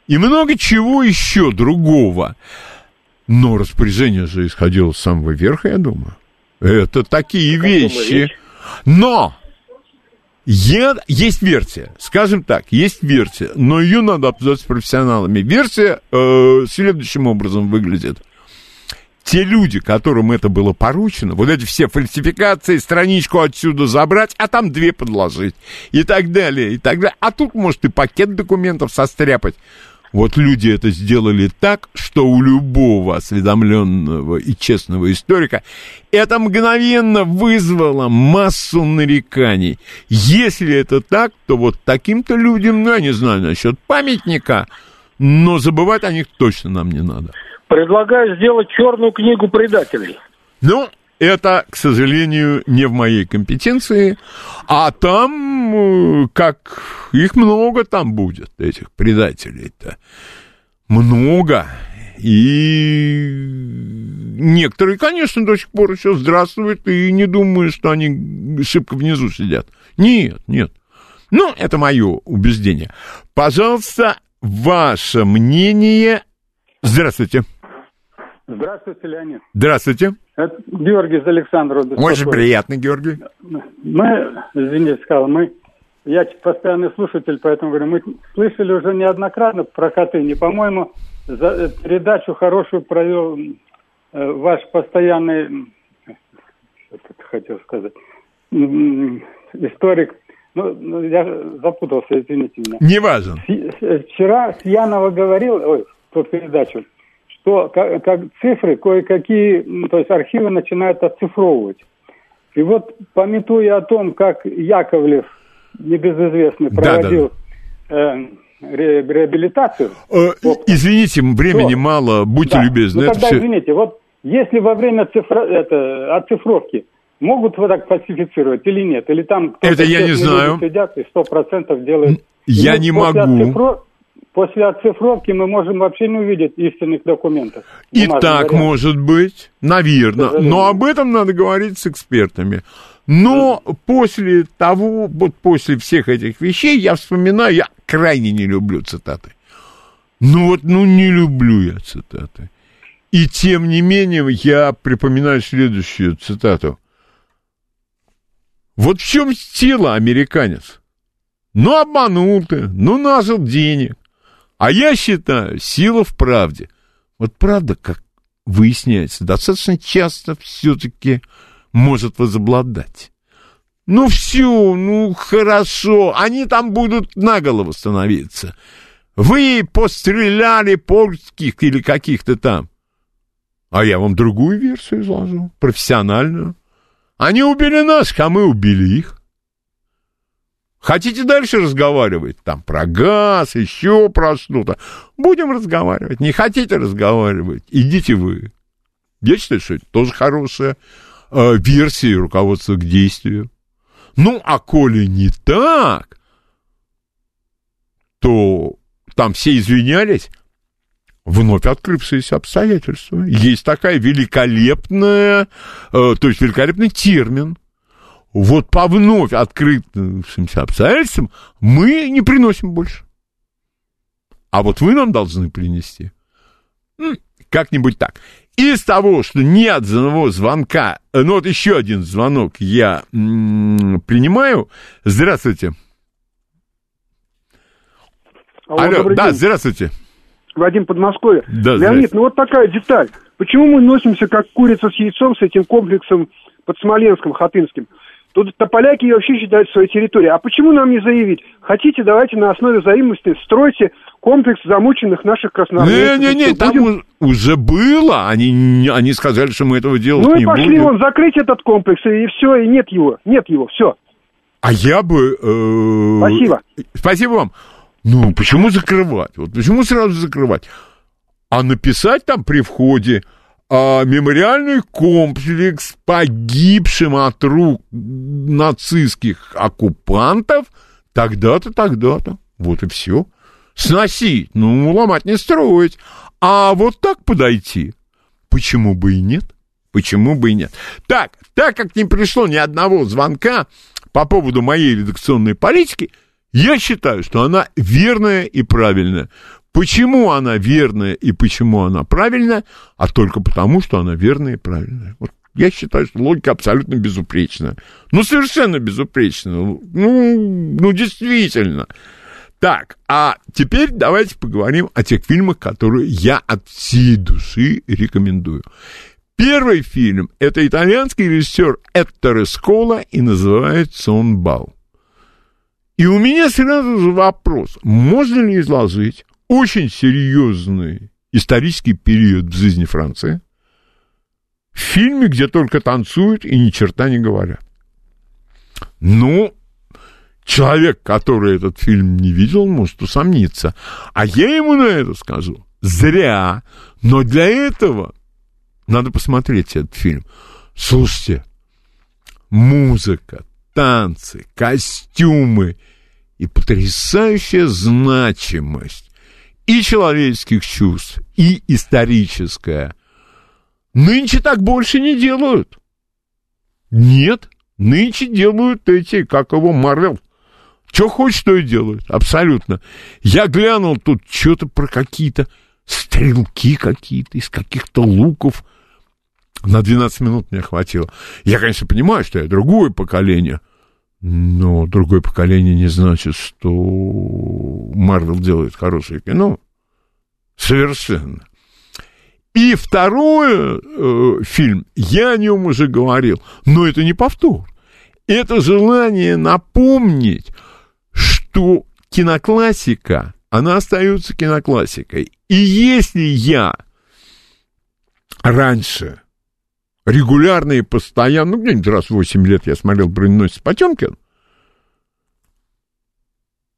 и много чего еще другого. Но распоряжение же исходило с самого верха, я думаю. Это такие вещи. Но я, есть версия, скажем так, есть версия, но ее надо обсуждать с профессионалами. Версия э, следующим образом выглядит. Те люди, которым это было поручено, вот эти все фальсификации, страничку отсюда забрать, а там две подложить, и так далее, и так далее. А тут, может, и пакет документов состряпать. Вот люди это сделали так, что у любого осведомленного и честного историка это мгновенно вызвало массу нареканий. Если это так, то вот таким-то людям, ну, я не знаю насчет памятника, но забывать о них точно нам не надо. Предлагаю сделать черную книгу предателей. Ну, это, к сожалению, не в моей компетенции, а там, э, как их много там будет, этих предателей-то. Много. И некоторые, конечно, до сих пор еще здравствуют и не думают, что они шибко внизу сидят. Нет, нет. Ну, это мое убеждение. Пожалуйста, ваше мнение. Здравствуйте. Здравствуйте, Леонид. Здравствуйте. Это Георгий из Александрова. Очень приятно, Георгий. Мы, извините, сказал, мы, я постоянный слушатель, поэтому говорю, мы слышали уже неоднократно про Катыни. По-моему, за э, передачу хорошую провел э, ваш постоянный, что хотел сказать, историк ну, ну, я запутался, извините меня. Не важен. Вчера Сьянова говорил, ой, тот передачу, что как, как цифры кое-какие, то есть архивы начинают оцифровывать. И вот, пометуя о том, как Яковлев, небезызвестный, проводил да, да. Э, ре, реабилитацию... Э, извините, времени то, мало, будьте да, любезны. Ну, тогда, все... извините, вот если во время цифра, это, оцифровки могут вот так фальсифицировать или нет? Или там Это я не знаю. сидят и сто процентов делают... Я не могу. Оцифро... После оцифровки мы можем вообще не увидеть истинных документов. И так вариант. может быть, наверное. Но об этом надо говорить с экспертами. Но после того, вот после всех этих вещей, я вспоминаю, я крайне не люблю цитаты. Ну вот, ну не люблю я цитаты. И тем не менее, я припоминаю следующую цитату. Вот в чем сила американец? Ну, обманул ты, ну, нажил денег. А я считаю, сила в правде. Вот правда, как выясняется, достаточно часто все-таки может возобладать. Ну все, ну хорошо, они там будут на голову становиться. Вы постреляли польских или каких-то там. А я вам другую версию изложу, профессиональную. Они убили нас, а мы убили их. Хотите дальше разговаривать? Там про газ, еще про что-то. Будем разговаривать. Не хотите разговаривать? Идите вы. Я считаю, что это тоже хорошая э, версия руководства к действию. Ну, а коли не так, то там все извинялись, вновь открывшиеся обстоятельства. Есть такая великолепная, э, то есть великолепный термин. Вот по вновь открывшимся обстоятельствам мы не приносим больше. А вот вы нам должны принести. Как-нибудь так. Из того, что ни одного звонка, э, ну вот еще один звонок я м- принимаю. Здравствуйте. Алло, Алло да, день. здравствуйте. Вадим Подмосковье. Да, Леонид, ну вот такая деталь. Почему мы носимся как курица с яйцом с этим комплексом под Смоленском, Хатынским? Тут поляки вообще считают своей территорией. А почему нам не заявить? Хотите, давайте на основе взаимности стройте комплекс замученных наших красноармейцев. Не-не-не, там будем... уже было. Они, они сказали, что мы этого делать ну не будем. Ну и пошли вон, закрыть этот комплекс, и все, и нет его. Нет его, все. А я бы... Э... Спасибо. Спасибо вам. Ну, почему закрывать? Вот почему сразу закрывать? А написать там при входе а, мемориальный комплекс погибшим от рук нацистских оккупантов тогда-то, тогда-то. Вот и все. Сносить, ну, ломать не строить. А вот так подойти, почему бы и нет? Почему бы и нет? Так, так как не пришло ни одного звонка по поводу моей редакционной политики, я считаю, что она верная и правильная. Почему она верная и почему она правильная? А только потому, что она верная и правильная. Вот я считаю, что логика абсолютно безупречная. Ну, совершенно безупречная. Ну, ну, действительно. Так, а теперь давайте поговорим о тех фильмах, которые я от всей души рекомендую. Первый фильм – это итальянский режиссер Этторе Скола, и называется он «Бал». И у меня сразу же вопрос, можно ли изложить очень серьезный исторический период в жизни Франции в фильме, где только танцуют и ни черта не говорят? Ну, Человек, который этот фильм не видел, может усомниться. А я ему на это скажу. Зря. Но для этого надо посмотреть этот фильм. Слушайте, музыка, танцы, костюмы и потрясающая значимость и человеческих чувств, и историческая. Нынче так больше не делают. Нет, нынче делают эти, как его, Марвел. Что хочешь, то и делают. Абсолютно. Я глянул тут что-то про какие-то стрелки какие-то из каких-то луков. На 12 минут мне хватило. Я, конечно, понимаю, что я другое поколение. Но другое поколение не значит, что Марвел делает хорошее кино. Совершенно. И второй э, фильм, я о нем уже говорил, но это не повтор. Это желание напомнить, что киноклассика, она остается киноклассикой. И если я раньше регулярно и постоянно, ну, где-нибудь раз в 8 лет я смотрел «Броненосец Потемкин»,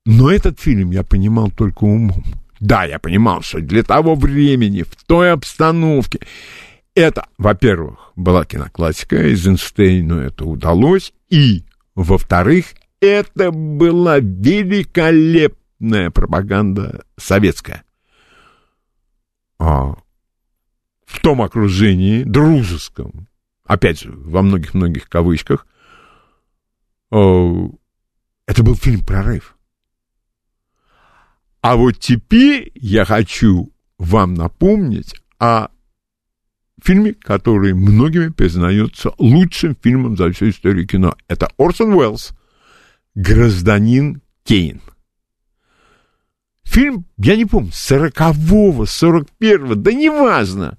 но этот фильм я понимал только умом. Да, я понимал, что для того времени, в той обстановке, это, во-первых, была киноклассика, Эйзенштейну это удалось, и, во-вторых, это была великолепная пропаганда советская. А в том окружении дружеском, опять же, во многих-многих кавычках, это был фильм «Прорыв». А вот теперь я хочу вам напомнить о фильме, который многими признается лучшим фильмом за всю историю кино. Это Орсон Уэллс «Гражданин Кейн». Фильм, я не помню, 40-го, 41-го, да неважно.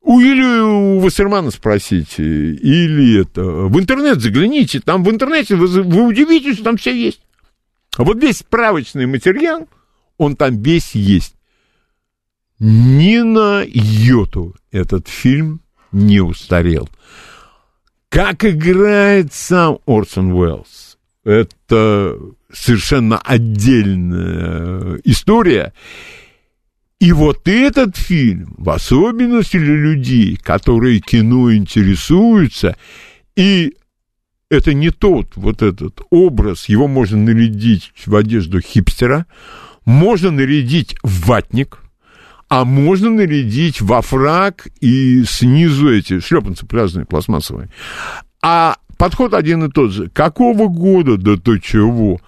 У, или у Вассермана спросите, или это... В интернет загляните, там в интернете вы, вы удивитесь, там все есть. А вот весь справочный материал, он там весь есть. Ни на йоту этот фильм не устарел. Как играет сам Орсон Уэллс, это совершенно отдельная история. И вот этот фильм, в особенности для людей, которые кино интересуются, и это не тот вот этот образ, его можно нарядить в одежду хипстера, можно нарядить в ватник, а можно нарядить во фраг и снизу эти шлепанцы пляжные пластмассовые. А подход один и тот же. Какого года, да то чего?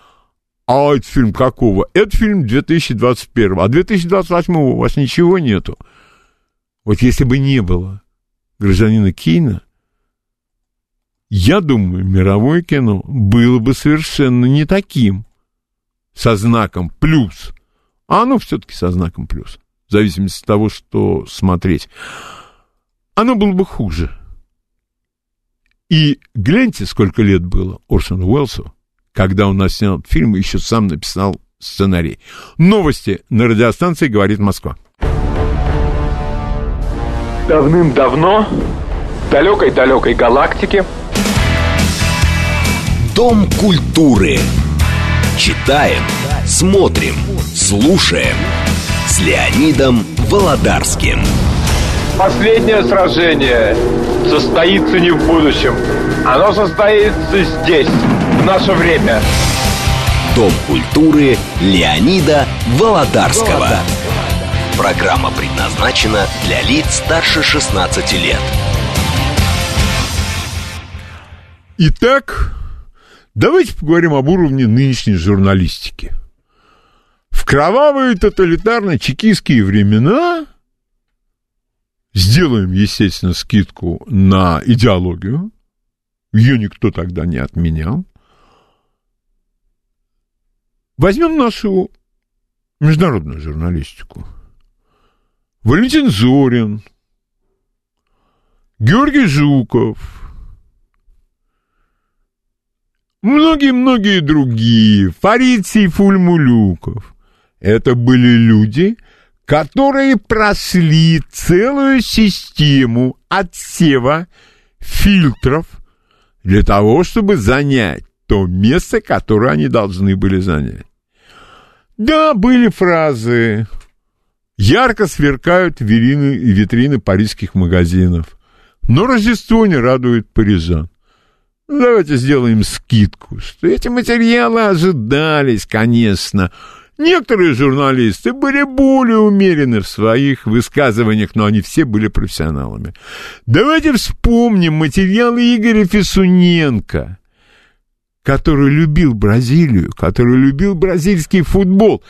А этот фильм какого? Это фильм 2021. А 2028 у вас ничего нету. Вот если бы не было гражданина Кейна, я думаю, мировое кино было бы совершенно не таким, со знаком плюс. А оно все-таки со знаком плюс, в зависимости от того, что смотреть. Оно было бы хуже. И гляньте, сколько лет было Орсону Уэллсу, когда он снял фильм и еще сам написал сценарий. Новости на радиостанции «Говорит Москва». Давным-давно, в далекой-далекой галактике, Дом культуры. Читаем, смотрим, слушаем. С Леонидом Володарским. Последнее сражение состоится не в будущем. Оно состоится здесь, наше время. Дом культуры Леонида Володарского. Программа предназначена для лиц старше 16 лет. Итак, давайте поговорим об уровне нынешней журналистики. В кровавые тоталитарно-чекистские времена сделаем, естественно, скидку на идеологию. Ее никто тогда не отменял. Возьмем нашу международную журналистику. Валентин Зорин, Георгий Жуков, многие-многие другие, Фарид Сейфульмулюков. Это были люди, которые прошли целую систему отсева фильтров для того, чтобы занять то место, которое они должны были занять. Да, были фразы. Ярко сверкают витрины, витрины парижских магазинов. Но Рождество не радует парижан. Давайте сделаем скидку, что эти материалы ожидались, конечно. Некоторые журналисты были более умерены в своих высказываниях, но они все были профессионалами. Давайте вспомним материалы Игоря Фисуненко, который любил Бразилию, который любил бразильский футбол.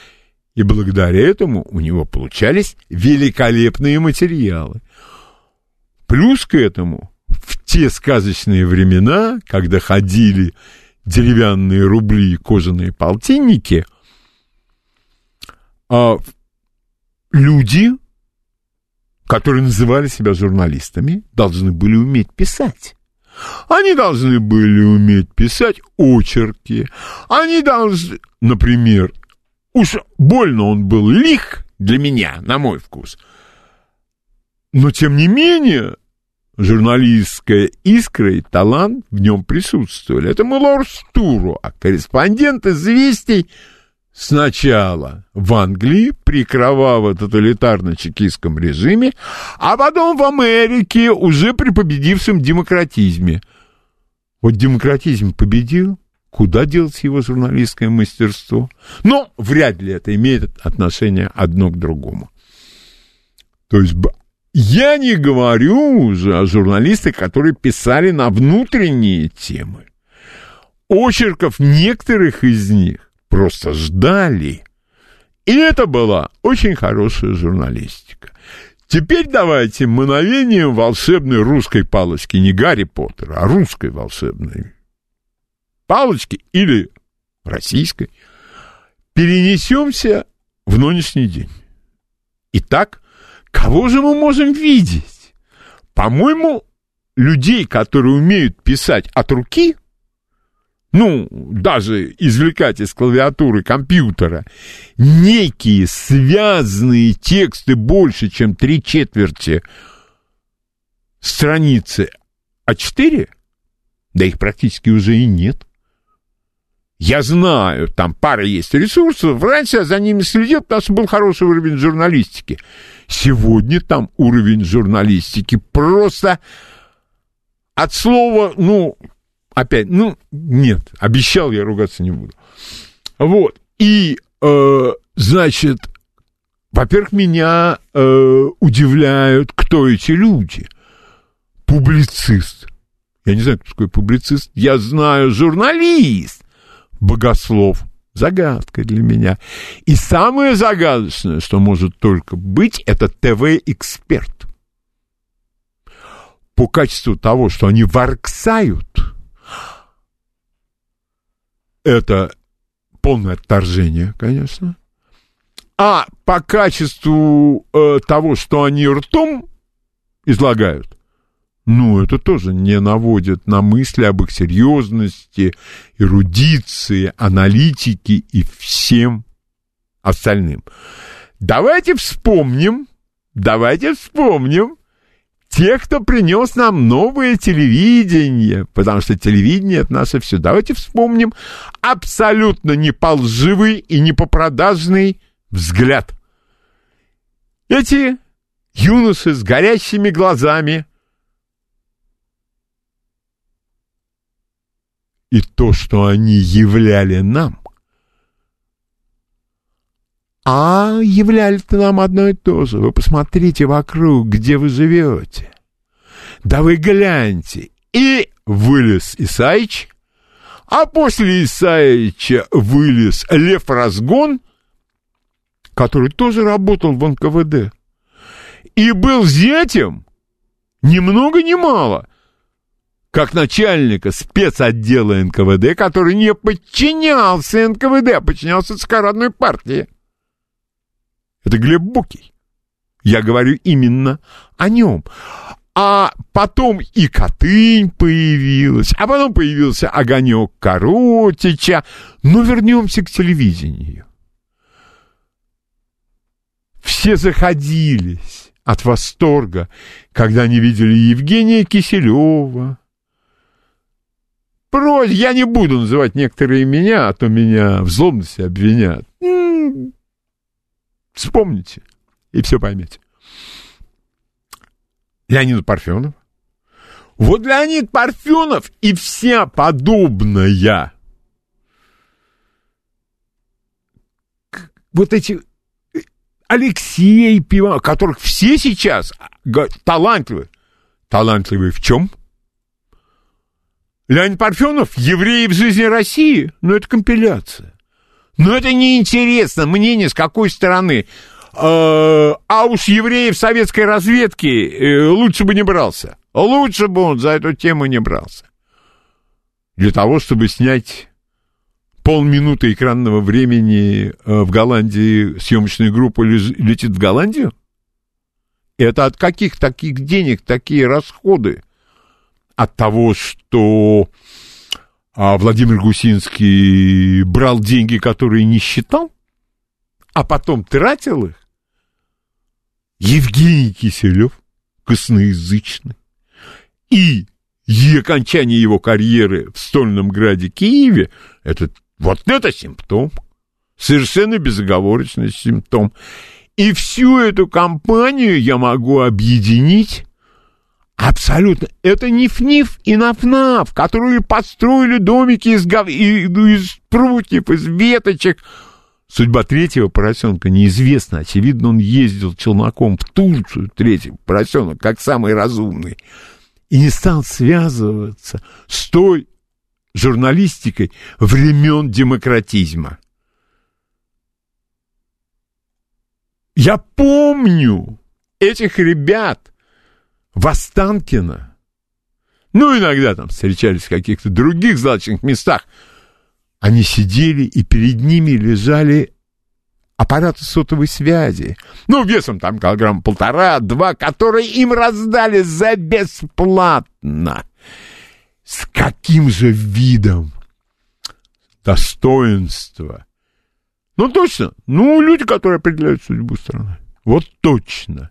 И благодаря этому у него получались великолепные материалы. Плюс к этому в те сказочные времена, когда ходили деревянные рубли и кожаные полтинники, а люди, которые называли себя журналистами, должны были уметь писать. Они должны были уметь писать очерки. Они должны, например, уж больно он был лих для меня, на мой вкус. Но, тем не менее, журналистская искра и талант в нем присутствовали. Это Мэлор Стуру, а корреспондент «Известий» сначала в Англии при кроваво-тоталитарно-чекистском режиме, а потом в Америке уже при победившем демократизме. Вот демократизм победил, куда делать его журналистское мастерство? Но вряд ли это имеет отношение одно к другому. То есть я не говорю уже о журналистах, которые писали на внутренние темы. Очерков некоторых из них просто ждали. И это была очень хорошая журналистика. Теперь давайте мановением волшебной русской палочки, не Гарри Поттера, а русской волшебной палочки или российской, перенесемся в нынешний день. Итак, Кого же мы можем видеть? По-моему, людей, которые умеют писать от руки, ну, даже извлекать из клавиатуры компьютера некие связанные тексты больше, чем три четверти страницы А4, да их практически уже и нет. Я знаю, там пара есть ресурсов. Раньше я за ними следил, потому что был хороший уровень журналистики. Сегодня там уровень журналистики просто от слова, ну, опять, ну, нет, обещал я ругаться не буду. Вот. И, э, значит, во-первых, меня э, удивляют, кто эти люди. Публицист. Я не знаю, кто такой публицист. Я знаю журналист богослов. Загадка для меня. И самое загадочное, что может только быть, это ТВ-эксперт. По качеству того, что они ворксают, это полное отторжение, конечно. А по качеству э, того, что они ртом излагают, ну, это тоже не наводит на мысли об их серьезности, эрудиции, аналитике и всем остальным. Давайте вспомним, давайте вспомним тех, кто принес нам новое телевидение, потому что телевидение — это наше все. Давайте вспомним абсолютно не по лживый и не по продажный взгляд. Эти юноши с горящими глазами — и то, что они являли нам. А являли-то нам одно и то же. Вы посмотрите вокруг, где вы живете. Да вы гляньте. И вылез Исаич, а после Исаича вылез Лев Разгон, который тоже работал в НКВД. И был зятем ни много ни мало как начальника спецотдела НКВД, который не подчинялся НКВД, а подчинялся Скородной партии. Это Глеб Букий. Я говорю именно о нем. А потом и Котынь появилась, а потом появился Огонек Коротича. Но вернемся к телевидению. Все заходились от восторга, когда они видели Евгения Киселева, просьба, я не буду называть некоторые имена, а то меня в злобности обвинят. Вспомните, и все поймете. Леонид Парфенов. Вот Леонид Парфенов и вся подобная вот эти э, Алексей Пиванов, которых все сейчас талантливы. Талантливы в чем? Леонид Парфенов, евреи в жизни России, ну это компиляция. Но это неинтересно, мнение с какой стороны. А, а уж евреев советской разведки э, лучше бы не брался. Лучше бы он за эту тему не брался. Для того, чтобы снять полминуты экранного времени э, в Голландии съемочная группа летит в Голландию? Это от каких таких денег такие расходы? От того, что а Владимир Гусинский брал деньги, которые не считал, а потом тратил их? Евгений Киселев, косноязычный, и окончание его карьеры в Стольном Граде Киеве, это вот это симптом. Совершенно безоговорочный симптом. И всю эту компанию я могу объединить Абсолютно. Это Ниф-Ниф и Наф-Наф, которые построили домики из, гов... из прутьев, из веточек. Судьба третьего поросенка неизвестна. Очевидно, он ездил челноком в Турцию, третий поросенок, как самый разумный. И не стал связываться с той журналистикой времен демократизма. Я помню этих ребят в Останкино. Ну, иногда там встречались в каких-то других злачных местах. Они сидели, и перед ними лежали аппараты сотовой связи. Ну, весом там килограмм полтора-два, которые им раздали за бесплатно с каким же видом достоинства. Ну, точно. Ну, люди, которые определяют судьбу страны. Вот точно.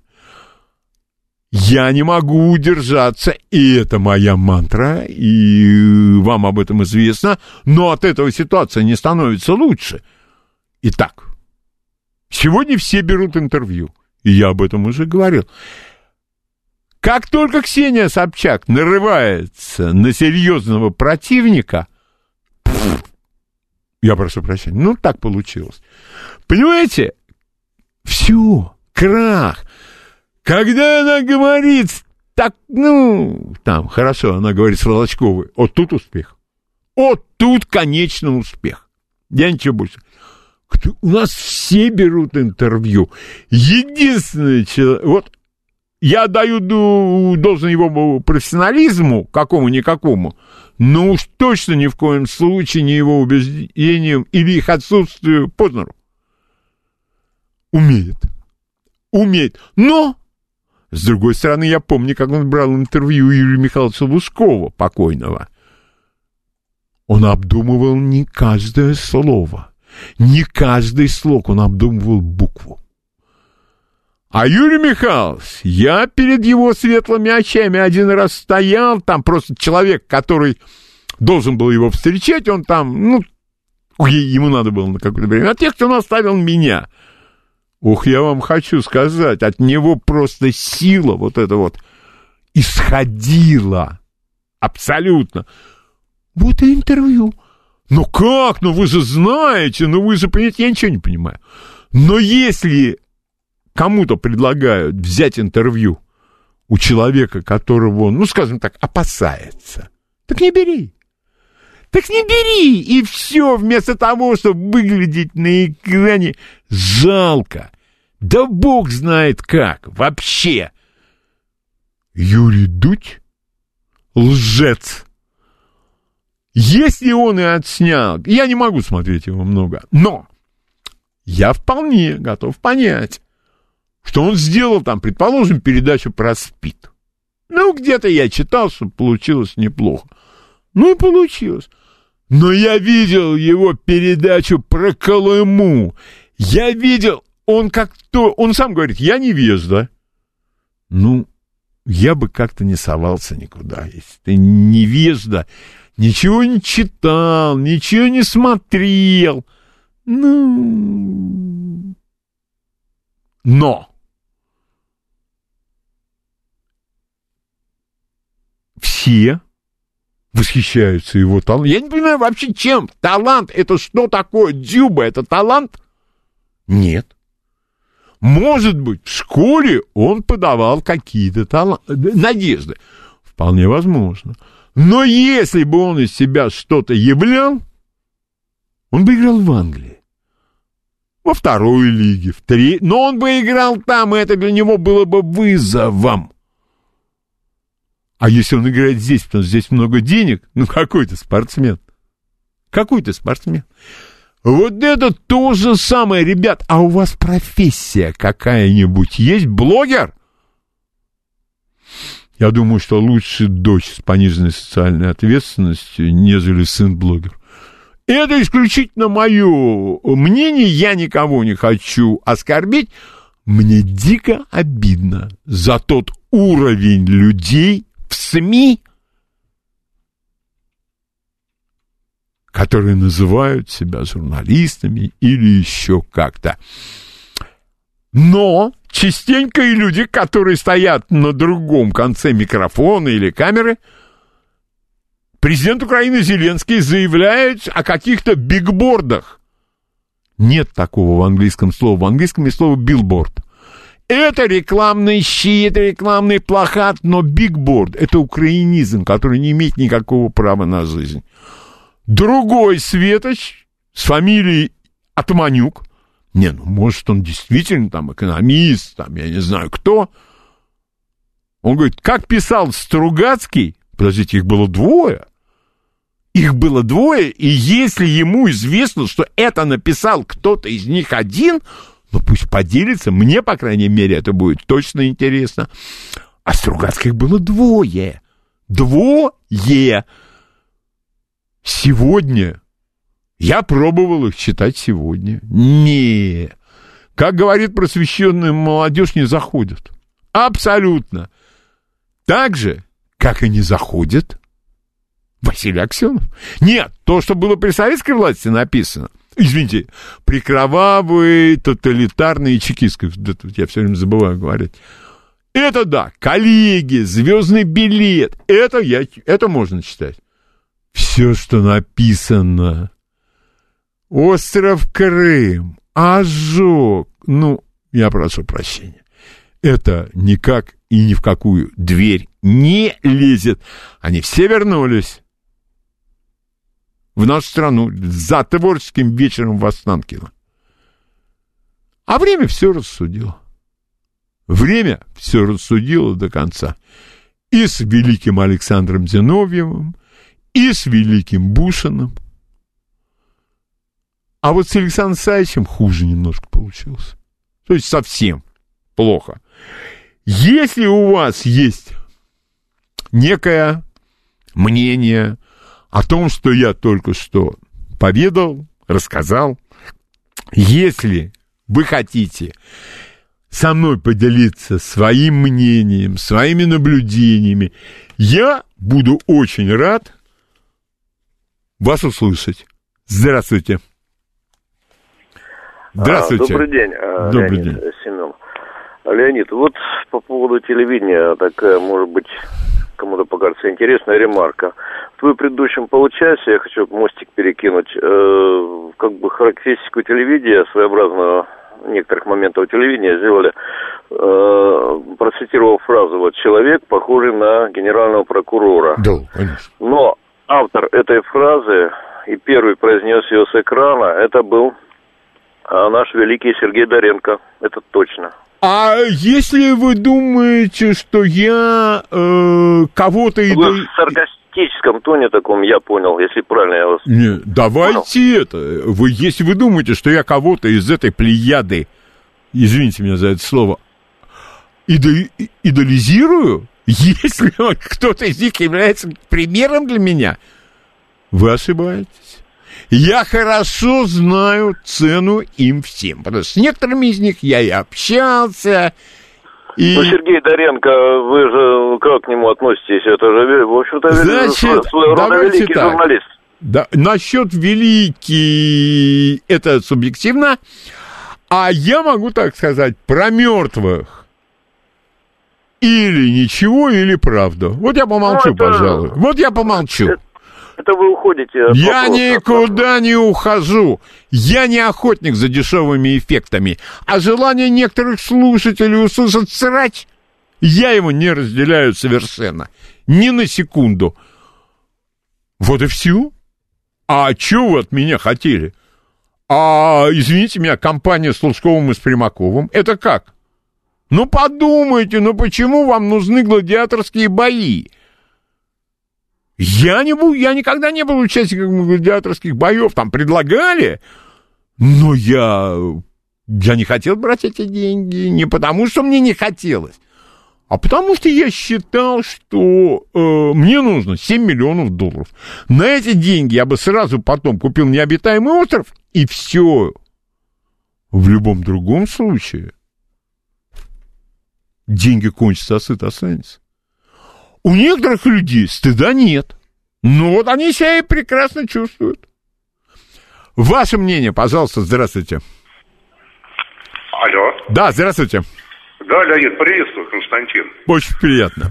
Я не могу удержаться, и это моя мантра, и вам об этом известно, но от этого ситуация не становится лучше. Итак, сегодня все берут интервью, и я об этом уже говорил. Как только Ксения Собчак нарывается на серьезного противника, я прошу прощения, ну так получилось. Понимаете? Все, крах. Когда она говорит так, ну, там, хорошо, она говорит с Волочковой, вот тут успех. Вот тут, конечно, успех. Я ничего больше. Кто, у нас все берут интервью. Единственное, вот я даю должен его профессионализму, какому-никакому, но уж точно ни в коем случае не его убеждениям или их отсутствию Познеру. Умеет. Умеет. Но, с другой стороны, я помню, как он брал интервью Юрия Михайловича Лускова, покойного. Он обдумывал не каждое слово, не каждый слог, он обдумывал букву. А Юрий Михайлович, я перед его светлыми очами один раз стоял, там просто человек, который должен был его встречать, он там, ну, ему надо было на какое-то время, а тех, кто наставил меня. Ух, я вам хочу сказать, от него просто сила вот эта вот исходила. Абсолютно. Вот интервью. Ну как? Ну вы же знаете, ну вы же понимаете, я ничего не понимаю. Но если кому-то предлагают взять интервью у человека, которого ну, скажем так, опасается, так не бери. Так не бери, и все, вместо того, чтобы выглядеть на экране жалко. Да бог знает как, вообще. Юрий Дудь — лжец. Если он и отснял, я не могу смотреть его много, но я вполне готов понять, что он сделал там, предположим, передачу про СПИД. Ну, где-то я читал, что получилось неплохо. Ну и получилось. Но я видел его передачу про Колыму. Я видел, он как-то, он сам говорит, я невежда. Ну, я бы как-то не совался никуда. Если ты невежда, ничего не читал, ничего не смотрел. Ну... Но все восхищаются его талантом. Я не понимаю вообще, чем талант, это что такое? Дзюба, это талант? Нет. Может быть, в школе он подавал какие-то таланты, надежды. Вполне возможно. Но если бы он из себя что-то являл, он бы играл в Англии. Во второй лиге, в три. Но он бы играл там, и это для него было бы вызовом. А если он играет здесь, потому что здесь много денег, ну какой ты спортсмен? Какой ты спортсмен? Вот это то же самое, ребят. А у вас профессия какая-нибудь есть? Блогер? Я думаю, что лучше дочь с пониженной социальной ответственностью, нежели сын блогер. Это исключительно мое мнение, я никого не хочу оскорбить. Мне дико обидно за тот уровень людей, в СМИ, которые называют себя журналистами или еще как-то. Но частенько и люди, которые стоят на другом конце микрофона или камеры, президент Украины Зеленский заявляет о каких-то бигбордах. Нет такого в английском слова. В английском есть слово билборд. Это рекламный щит, рекламный плакат, но бигборд — это украинизм, который не имеет никакого права на жизнь. Другой Светоч с фамилией Атманюк, не, ну, может, он действительно там экономист, там, я не знаю кто. Он говорит, как писал Стругацкий, подождите, их было двое, их было двое, и если ему известно, что это написал кто-то из них один, ну, пусть поделится. Мне, по крайней мере, это будет точно интересно. А Стругацких было двое. Двое. Сегодня. Я пробовал их читать сегодня. Не. Как говорит просвещенная молодежь, не заходят. Абсолютно. Так же, как и не заходит Василий Аксенов. Нет, то, что было при советской власти написано, извините, при кровавой, тоталитарной и чекистской, я все время забываю говорить. Это да, коллеги, звездный билет, это, я, это можно читать. Все, что написано. Остров Крым, ожог, ну, я прошу прощения. Это никак и ни в какую дверь не лезет. Они все вернулись в нашу страну за творческим вечером в Останкино. А время все рассудило. Время все рассудило до конца. И с великим Александром Зиновьевым, и с великим Бушиным. А вот с Александром Саевичем хуже немножко получилось. То есть совсем плохо. Если у вас есть некое мнение, о том, что я только что поведал, рассказал. Если вы хотите со мной поделиться своим мнением, своими наблюдениями, я буду очень рад вас услышать. Здравствуйте. Здравствуйте. Добрый день, а, Добрый Леонид день. Семен. Леонид, вот по поводу телевидения такая, может быть, кому-то покажется интересная ремарка. В предыдущем получасе я хочу мостик перекинуть, э, как бы характеристику телевидения, своеобразного некоторых моментов телевидения сделали, э, процитировав фразу, вот, человек, похожий на генерального прокурора. Да, конечно. Но автор этой фразы и первый произнес ее с экрана, это был э, наш великий Сергей Доренко, это точно. А если вы думаете, что я э, кого-то... Вы в саркастическом тоне таком, я понял, если правильно я вас... Не, давайте понял. это. Вы, если вы думаете, что я кого-то из этой плеяды, извините меня за это слово, идо, идолизирую, если кто-то из них является примером для меня, вы ошибаетесь. Я хорошо знаю цену им всем, потому что с некоторыми из них я и общался, И... Ну, Сергей Доренко, вы же как к нему относитесь? Это же, в общем-то, Значит, своего рода великий так. журналист. Да, насчет великий, это субъективно. А я могу так сказать про мертвых. Или ничего, или правда. Вот я помолчу, ну, это... пожалуй. Вот я помолчу. Это, это вы уходите от Я вопроса, никуда не ухожу. Я не охотник за дешевыми эффектами. А желание некоторых слушателей услышать срать, я его не разделяю совершенно. Ни на секунду. Вот и все. А что вы от меня хотели? А, извините меня, компания с Лужковым и с Примаковым, это как? Ну подумайте, ну почему вам нужны гладиаторские бои? Я не был, я никогда не был участником гладиаторских боев, там предлагали, но я, я не хотел брать эти деньги, не потому что мне не хотелось, а потому что я считал, что э, мне нужно 7 миллионов долларов. На эти деньги я бы сразу потом купил необитаемый остров, и все. В любом другом случае деньги кончатся, а сыт останется. У некоторых людей стыда нет. Ну вот они себя и прекрасно чувствуют. Ваше мнение, пожалуйста, здравствуйте. Алло. Да, здравствуйте. Да, Леонид, приветствую, Константин. Очень приятно.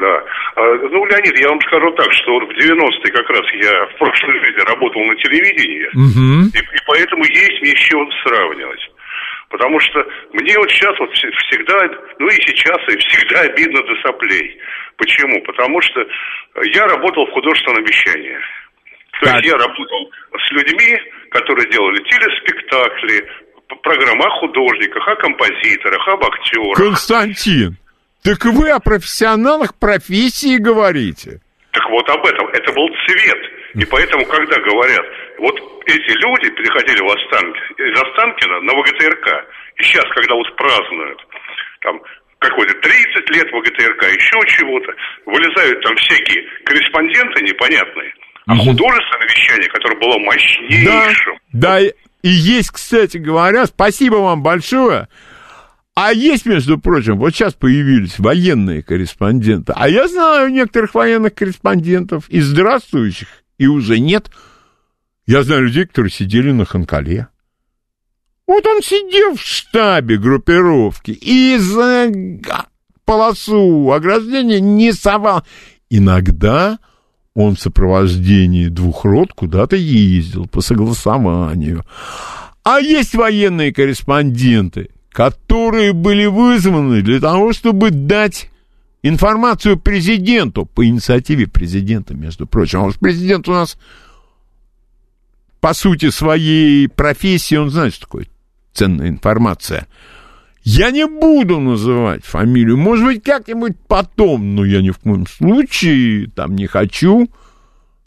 Да. А, ну, Леонид, я вам скажу так, что в 90-е как раз я в прошлой жизни работал на телевидении, угу. и, и поэтому есть мне с чем сравнивать. Потому что мне вот сейчас вот всегда, ну и сейчас, и всегда обидно до соплей. Почему? Потому что я работал в художественном вещании. То так. есть я работал с людьми, которые делали телеспектакли, программа о художниках, о композиторах, об актерах. Константин, так вы о профессионалах профессии говорите. Так вот об этом. Это был цвет. И поэтому, когда говорят, вот эти люди переходили в Останки, из Останкина на ВГТРК, и сейчас, когда вот празднуют, там, какой-то 30 лет ВГТРК, еще чего-то, вылезают там всякие корреспонденты непонятные, а угу. художественное вещание, которое было мощнейшим. Да, да, и есть, кстати говоря, спасибо вам большое, а есть, между прочим, вот сейчас появились военные корреспонденты, а я знаю некоторых военных корреспондентов и здравствующих, и уже нет. Я знаю людей, которые сидели на Ханкале. Вот он сидел в штабе группировки и за полосу ограждения не совал. Иногда он в сопровождении двух рот куда-то ездил по согласованию. А есть военные корреспонденты, которые были вызваны для того, чтобы дать информацию президенту по инициативе президента, между прочим. А президент у нас по сути своей профессии, он знает, что такое ценная информация. Я не буду называть фамилию, может быть, как-нибудь потом, но я ни в коем случае там не хочу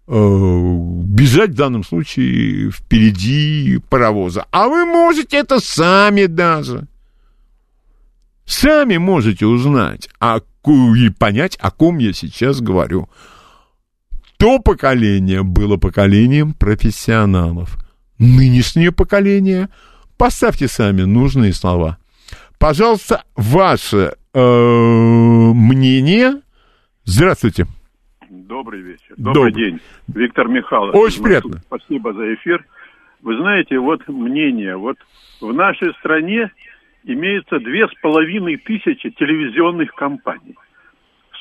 э, бежать в данном случае впереди паровоза. А вы можете это сами даже. Сами можете узнать а, и понять, о ком я сейчас говорю. То поколение было поколением профессионалов. Нынешнее поколение, поставьте сами нужные слова. Пожалуйста, ваше э, мнение. Здравствуйте. Добрый вечер. Добрый, Добрый день. Виктор Михайлович. Очень приятно. Спасибо за эфир. Вы знаете, вот мнение. Вот в нашей стране имеется две с половиной тысячи телевизионных компаний.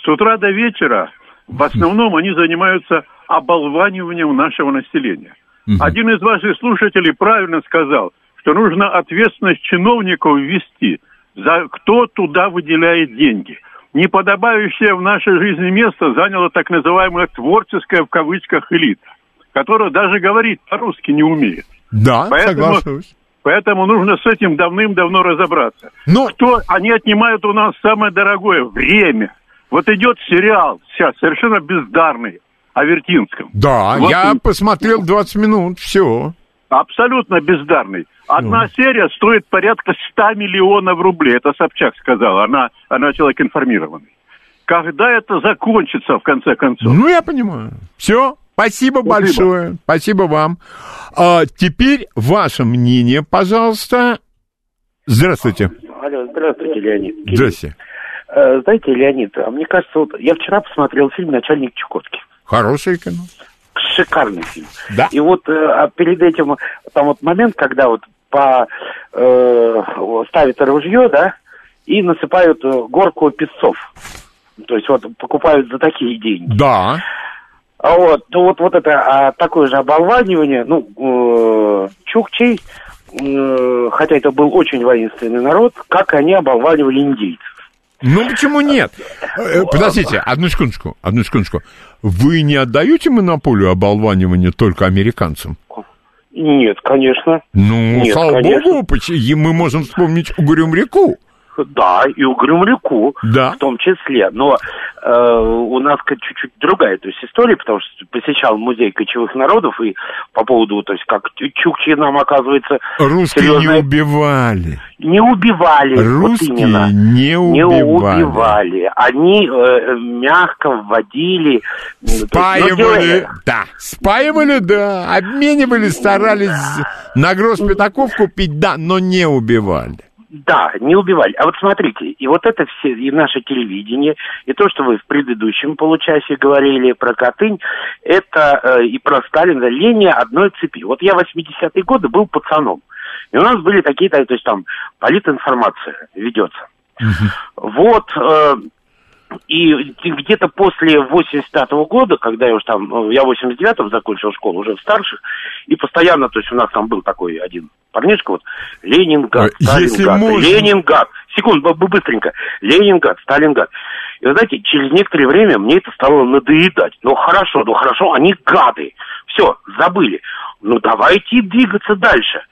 С утра до вечера в основном они занимаются оболваниванием нашего населения. Один из ваших слушателей правильно сказал, что нужно ответственность чиновников ввести, за кто туда выделяет деньги. Неподобающее в нашей жизни место заняло так называемая творческая в кавычках элита, которая даже говорить по-русски не умеет. Да, Поэтому соглашусь. Поэтому нужно с этим давным-давно разобраться. Но... Кто, они отнимают у нас самое дорогое – время. Вот идет сериал сейчас, совершенно бездарный, о Вертинском. Да, вот я он... посмотрел 20 минут, все. Абсолютно бездарный. Одна ну. серия стоит порядка 100 миллионов рублей. Это Собчак сказала, она, она человек информированный. Когда это закончится, в конце концов? Ну, я понимаю. Все, Спасибо, Спасибо. большое. Спасибо вам. А, теперь ваше мнение, пожалуйста. Здравствуйте. Алло, здравствуйте, Леонид. Здрасте. Э, знаете, Леонид, а мне кажется, вот я вчера посмотрел фильм «Начальник Чукотки». Хорошее кино. Шикарный фильм. Да. И вот э, а перед этим, там вот момент, когда вот по э, ставят ружье, да, и насыпают э, горку песцов. То есть вот покупают за такие деньги. Да. А вот, ну вот, вот это а, такое же оболванивание, ну, э, чукчей, э, хотя это был очень воинственный народ, как они оболванивали индейцев. Ну почему нет? Э, Подождите, одну секундочку, одну секундочку. Вы не отдаете монополию оболванивания только американцам? Нет, конечно. Ну, Нет, слава конечно. богу, мы можем вспомнить Угрюм реку. Да, и Угрюм реку Да. в том числе. Но э, у нас чуть-чуть другая то есть история, потому что посещал музей кочевых народов, и по поводу, то есть как чукчи нам, оказывается, Русские серьезно не убивали. не убивали. вот Русские именно. не убивали. Не убивали. Они э, мягко вводили... Спаивали, делали- да, спаивали, да, обменивали, старались на гроз пятаков купить, да, но не убивали. Да, не убивали. А вот смотрите, и вот это все, и наше телевидение, и то, что вы в предыдущем получасе говорили про Катынь, это э, и про Сталина, линия одной цепи. Вот я в 80-е годы был пацаном, и у нас были такие, то есть там политинформация ведется. Вот, э, и где-то после 85 года, когда я уж там, э, я в 89-м закончил школу, уже в старших, и постоянно, то есть у нас там был такой один парнишка, вот, Ленинград, Э, Сталинград, можно- Ленинград, секунду, быстренько, Ленинград, Сталинград. И вы знаете, через некоторое время мне это стало надоедать. Ну хорошо, ну хорошо, они гады. Все, забыли. Ну давайте двигаться дальше.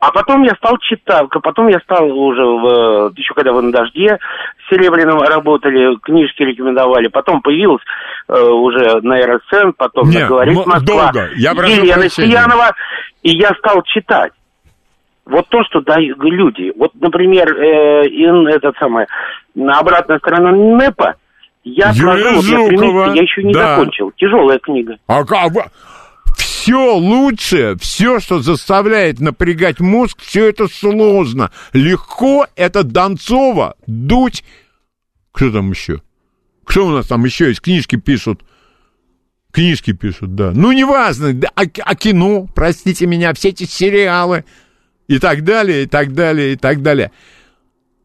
А потом я стал читать, потом я стал уже, в, еще когда вы на дожде с Серебряным работали, книжки рекомендовали, потом появилась э, уже на РСН, потом Не, на «Говорит Москва», долго. Я Елена. Сиянова, и я стал читать. Вот то, что дают люди. Вот, например, э, ин- этот самый, на обратной стороне НЭПа, я Юрия прожил, вот я Жукова, месяца, я еще не да. закончил. Тяжелая книга. А все лучше, все, что заставляет напрягать мозг, все это сложно. Легко это Донцова, Дудь. Кто там еще? Кто у нас там еще есть? Книжки пишут. Книжки пишут, да. Ну, неважно. Да, а, а кино, простите меня, все эти сериалы и так далее, и так далее, и так далее.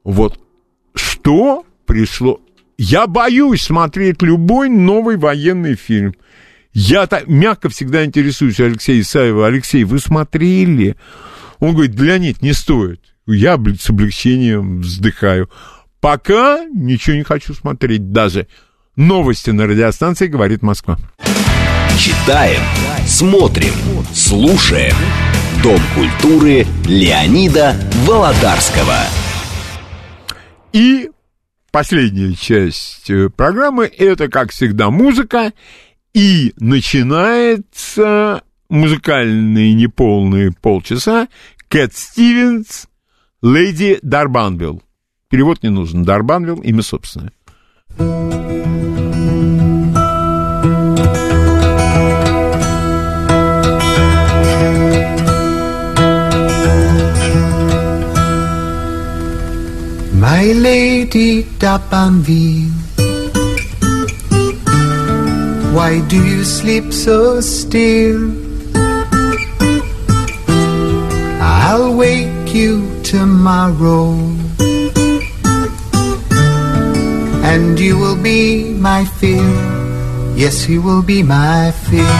Вот что пришло... Я боюсь смотреть любой новый военный фильм. Я так мягко всегда интересуюсь Алексея Исаева. Алексей, вы смотрели? Он говорит, Леонид, не стоит. Я с облегчением вздыхаю. Пока ничего не хочу смотреть даже. Новости на радиостанции «Говорит Москва». Читаем, смотрим, слушаем. Дом культуры Леонида Володарского. И последняя часть э, программы – это, как всегда, музыка. И начинается музыкальные неполные полчаса Кэт Стивенс, Леди Дарбанвилл. Перевод не нужен. Дарбанвилл – имя собственное. My lady Dapanville, why do you sleep so still? I'll wake you tomorrow, and you will be my fear. Yes, you will be my fear.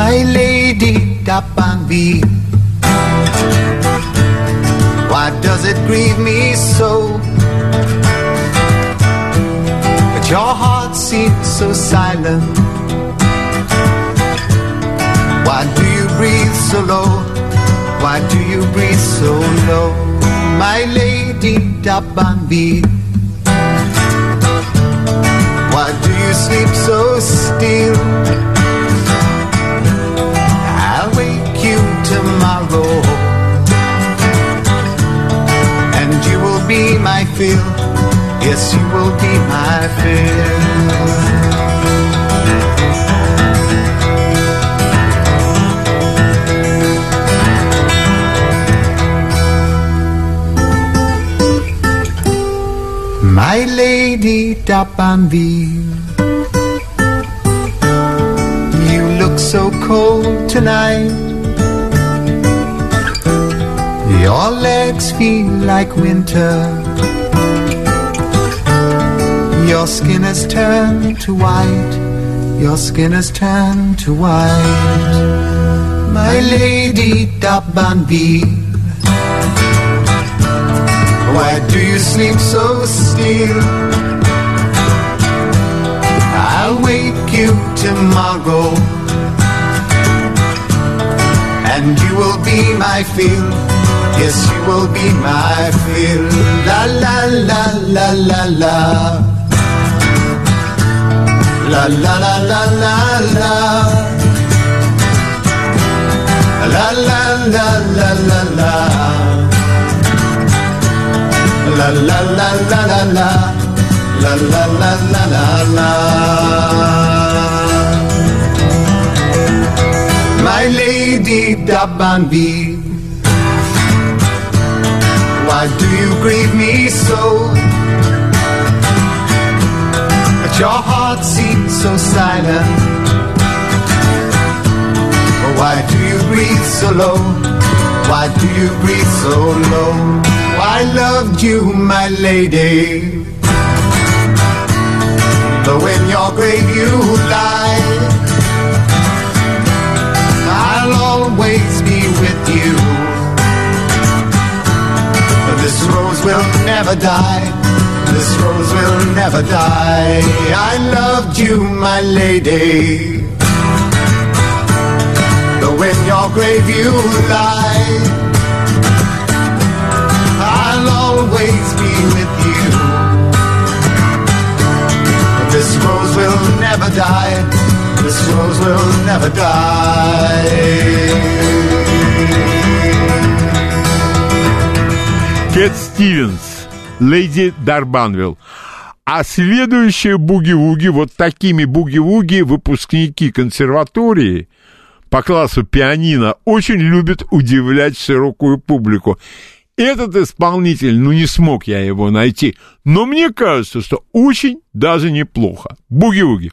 My lady Dapanville. Why does it grieve me so that your heart seems so silent? Why do you breathe so low? Why do you breathe so low? My lady Dabanbi. Why do you sleep so still? I'll wake you tomorrow. And you will be my fill. Yes, you will be my fill. my lady D'Abanville. You look so cold tonight. Your legs feel like winter. Your skin has turned to white. Your skin has turned to white. My lady D'Abanville. Why do you sleep so still? I'll wake you tomorrow And you will be my fill Yes, you will be my fill La la la la la la La la la la la la La la la la la la La la la la la la La la la la la la My lady D'Abanville Why do you grieve me so? So silent Why do you breathe so low? Why do you breathe so low? I loved you, my lady. Though in your grave you lie, I'll always be with you. This rose will never die This rose will never die. I loved you, my lady. Though in your grave you lie. I'll always be with you. This rose will never die. This rose will never die. Кэт Стивенс, Леди Дарбанвилл. А следующие буги-вуги, вот такими буги-вуги выпускники консерватории по классу пианино очень любят удивлять широкую публику. Этот исполнитель, ну не смог я его найти, но мне кажется, что очень даже неплохо. Буги-вуги.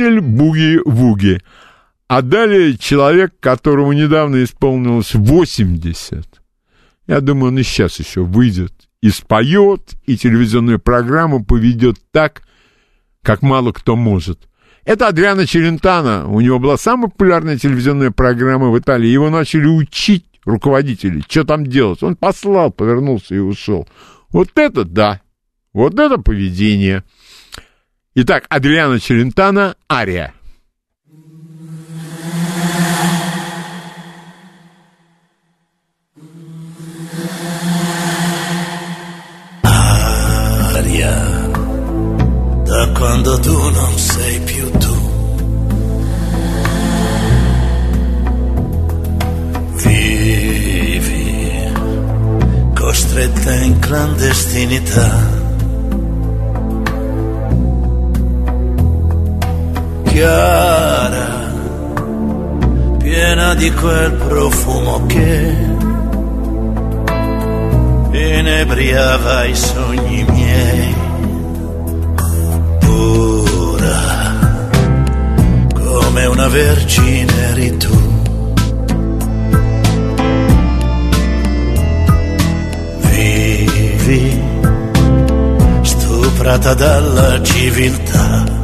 Исполнитель Буги-Вуги. А далее человек, которому недавно исполнилось 80. Я думаю, он и сейчас еще выйдет и споет, и телевизионную программу поведет так, как мало кто может. Это Адриано Челентано. У него была самая популярная телевизионная программа в Италии. Его начали учить руководители, что там делать. Он послал, повернулся и ушел. Вот это да. Вот это поведение. Итак, Адриано Челентано, Ария. da quando tu non sei più tu. Vivi costretta in clandestinità. Chiara, piena di quel profumo che inebriava i sogni miei pura, come una vergine eri tu. Vivi, stuprata dalla civiltà.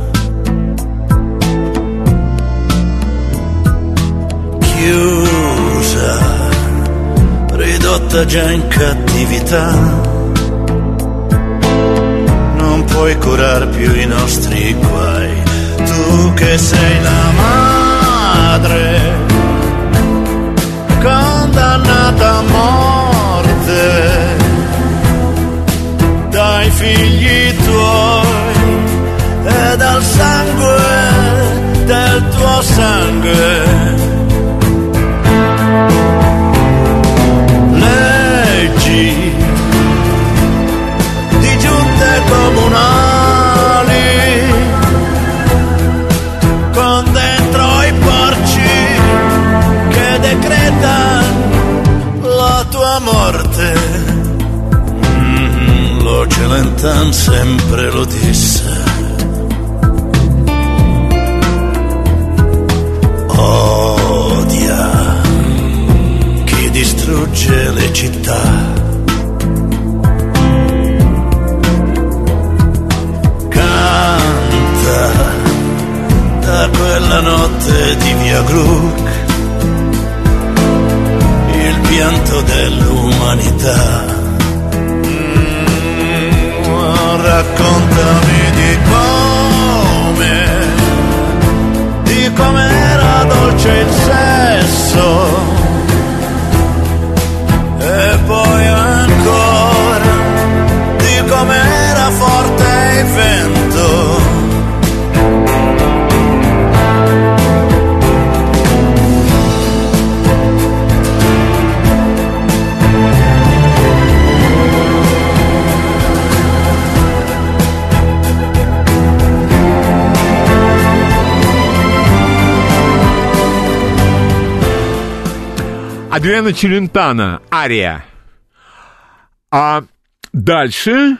Chiusa, ridotta già in cattività puoi curar più i nostri guai. Tu che sei la madre, condannata a morte, dai figli tuoi e dal sangue del tuo sangue comunali con dentro i porci che decreta la tua morte. Mm, lo Celentan sempre lo disse. Odia chi distrugge le città. Quella notte di via Gluck pianto dell'umanità. Mm, raccontami di come, di com'era dolce il sesso. E poi ancora di com'era forte il vento. Адриана Челентана, Ария. А дальше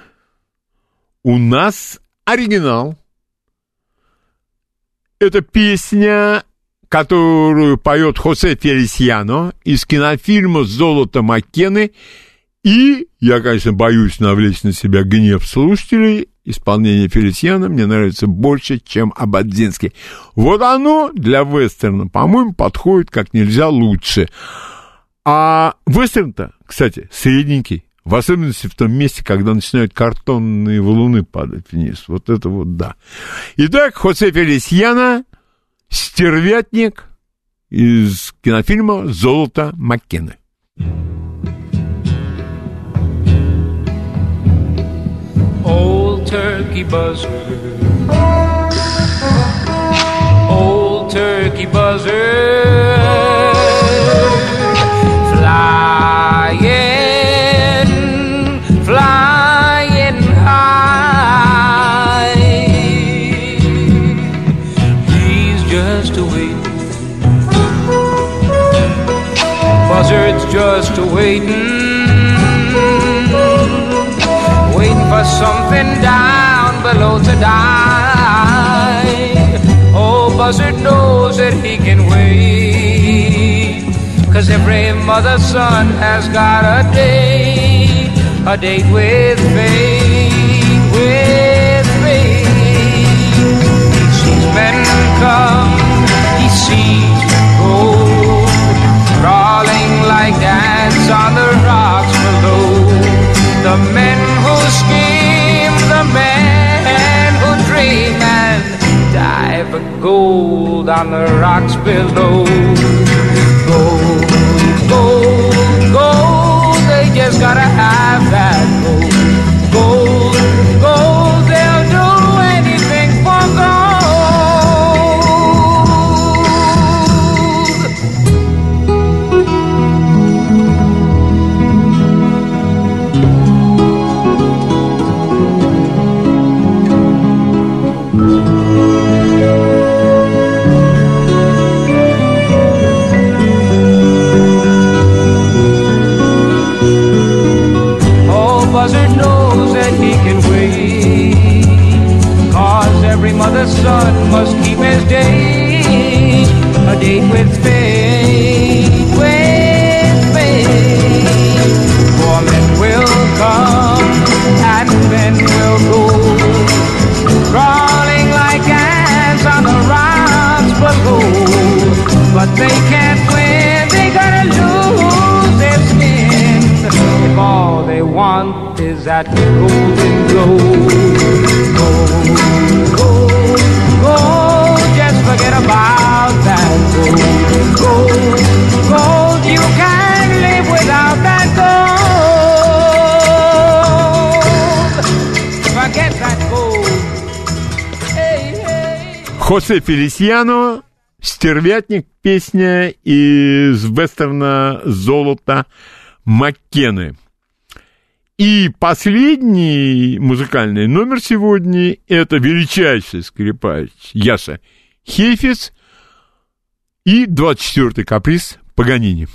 у нас оригинал. Это песня, которую поет Хосе Фелисьяно из кинофильма «Золото Маккены». И я, конечно, боюсь навлечь на себя гнев слушателей. Исполнение Фелисьяна мне нравится больше, чем Абадзинский. Вот оно для вестерна, по-моему, подходит как нельзя лучше. А вестерн-то, кстати, средненький. В особенности в том месте, когда начинают картонные валуны падать вниз. Вот это вот да. Итак, Хосе Фелисьяна, стервятник из кинофильма «Золото Маккены». Old turkey buzzer Old turkey buzzer just waiting, buzzards just a waiting for something down below to die. Oh, buzzard knows that he can wait. Cause every mother's son has got a date, a date with fate, with fate. He sees men come, he sees men go, crawling like ants on the rocks below. The men who scheme, the men who dream and die for gold on the rocks below. Gold, gold, they just gotta have that gold. Mother's son must keep his date. A date with fate, with fate. For men will come and men will go. Crawling like ants on the rocks below. But they can't win, they gotta lose their skin. If all they want is that golden gold, gold, gold, gold, just forget about that gold, gold, gold. You can't live without that gold. Forget that gold. Hey, hey. Хосе Фелисьяно, «Стервятник» песня из вестерна «Золото Маккены». И последний музыкальный номер сегодня – это величайший скрипач Яша Хейфец и 24-й каприз Паганини.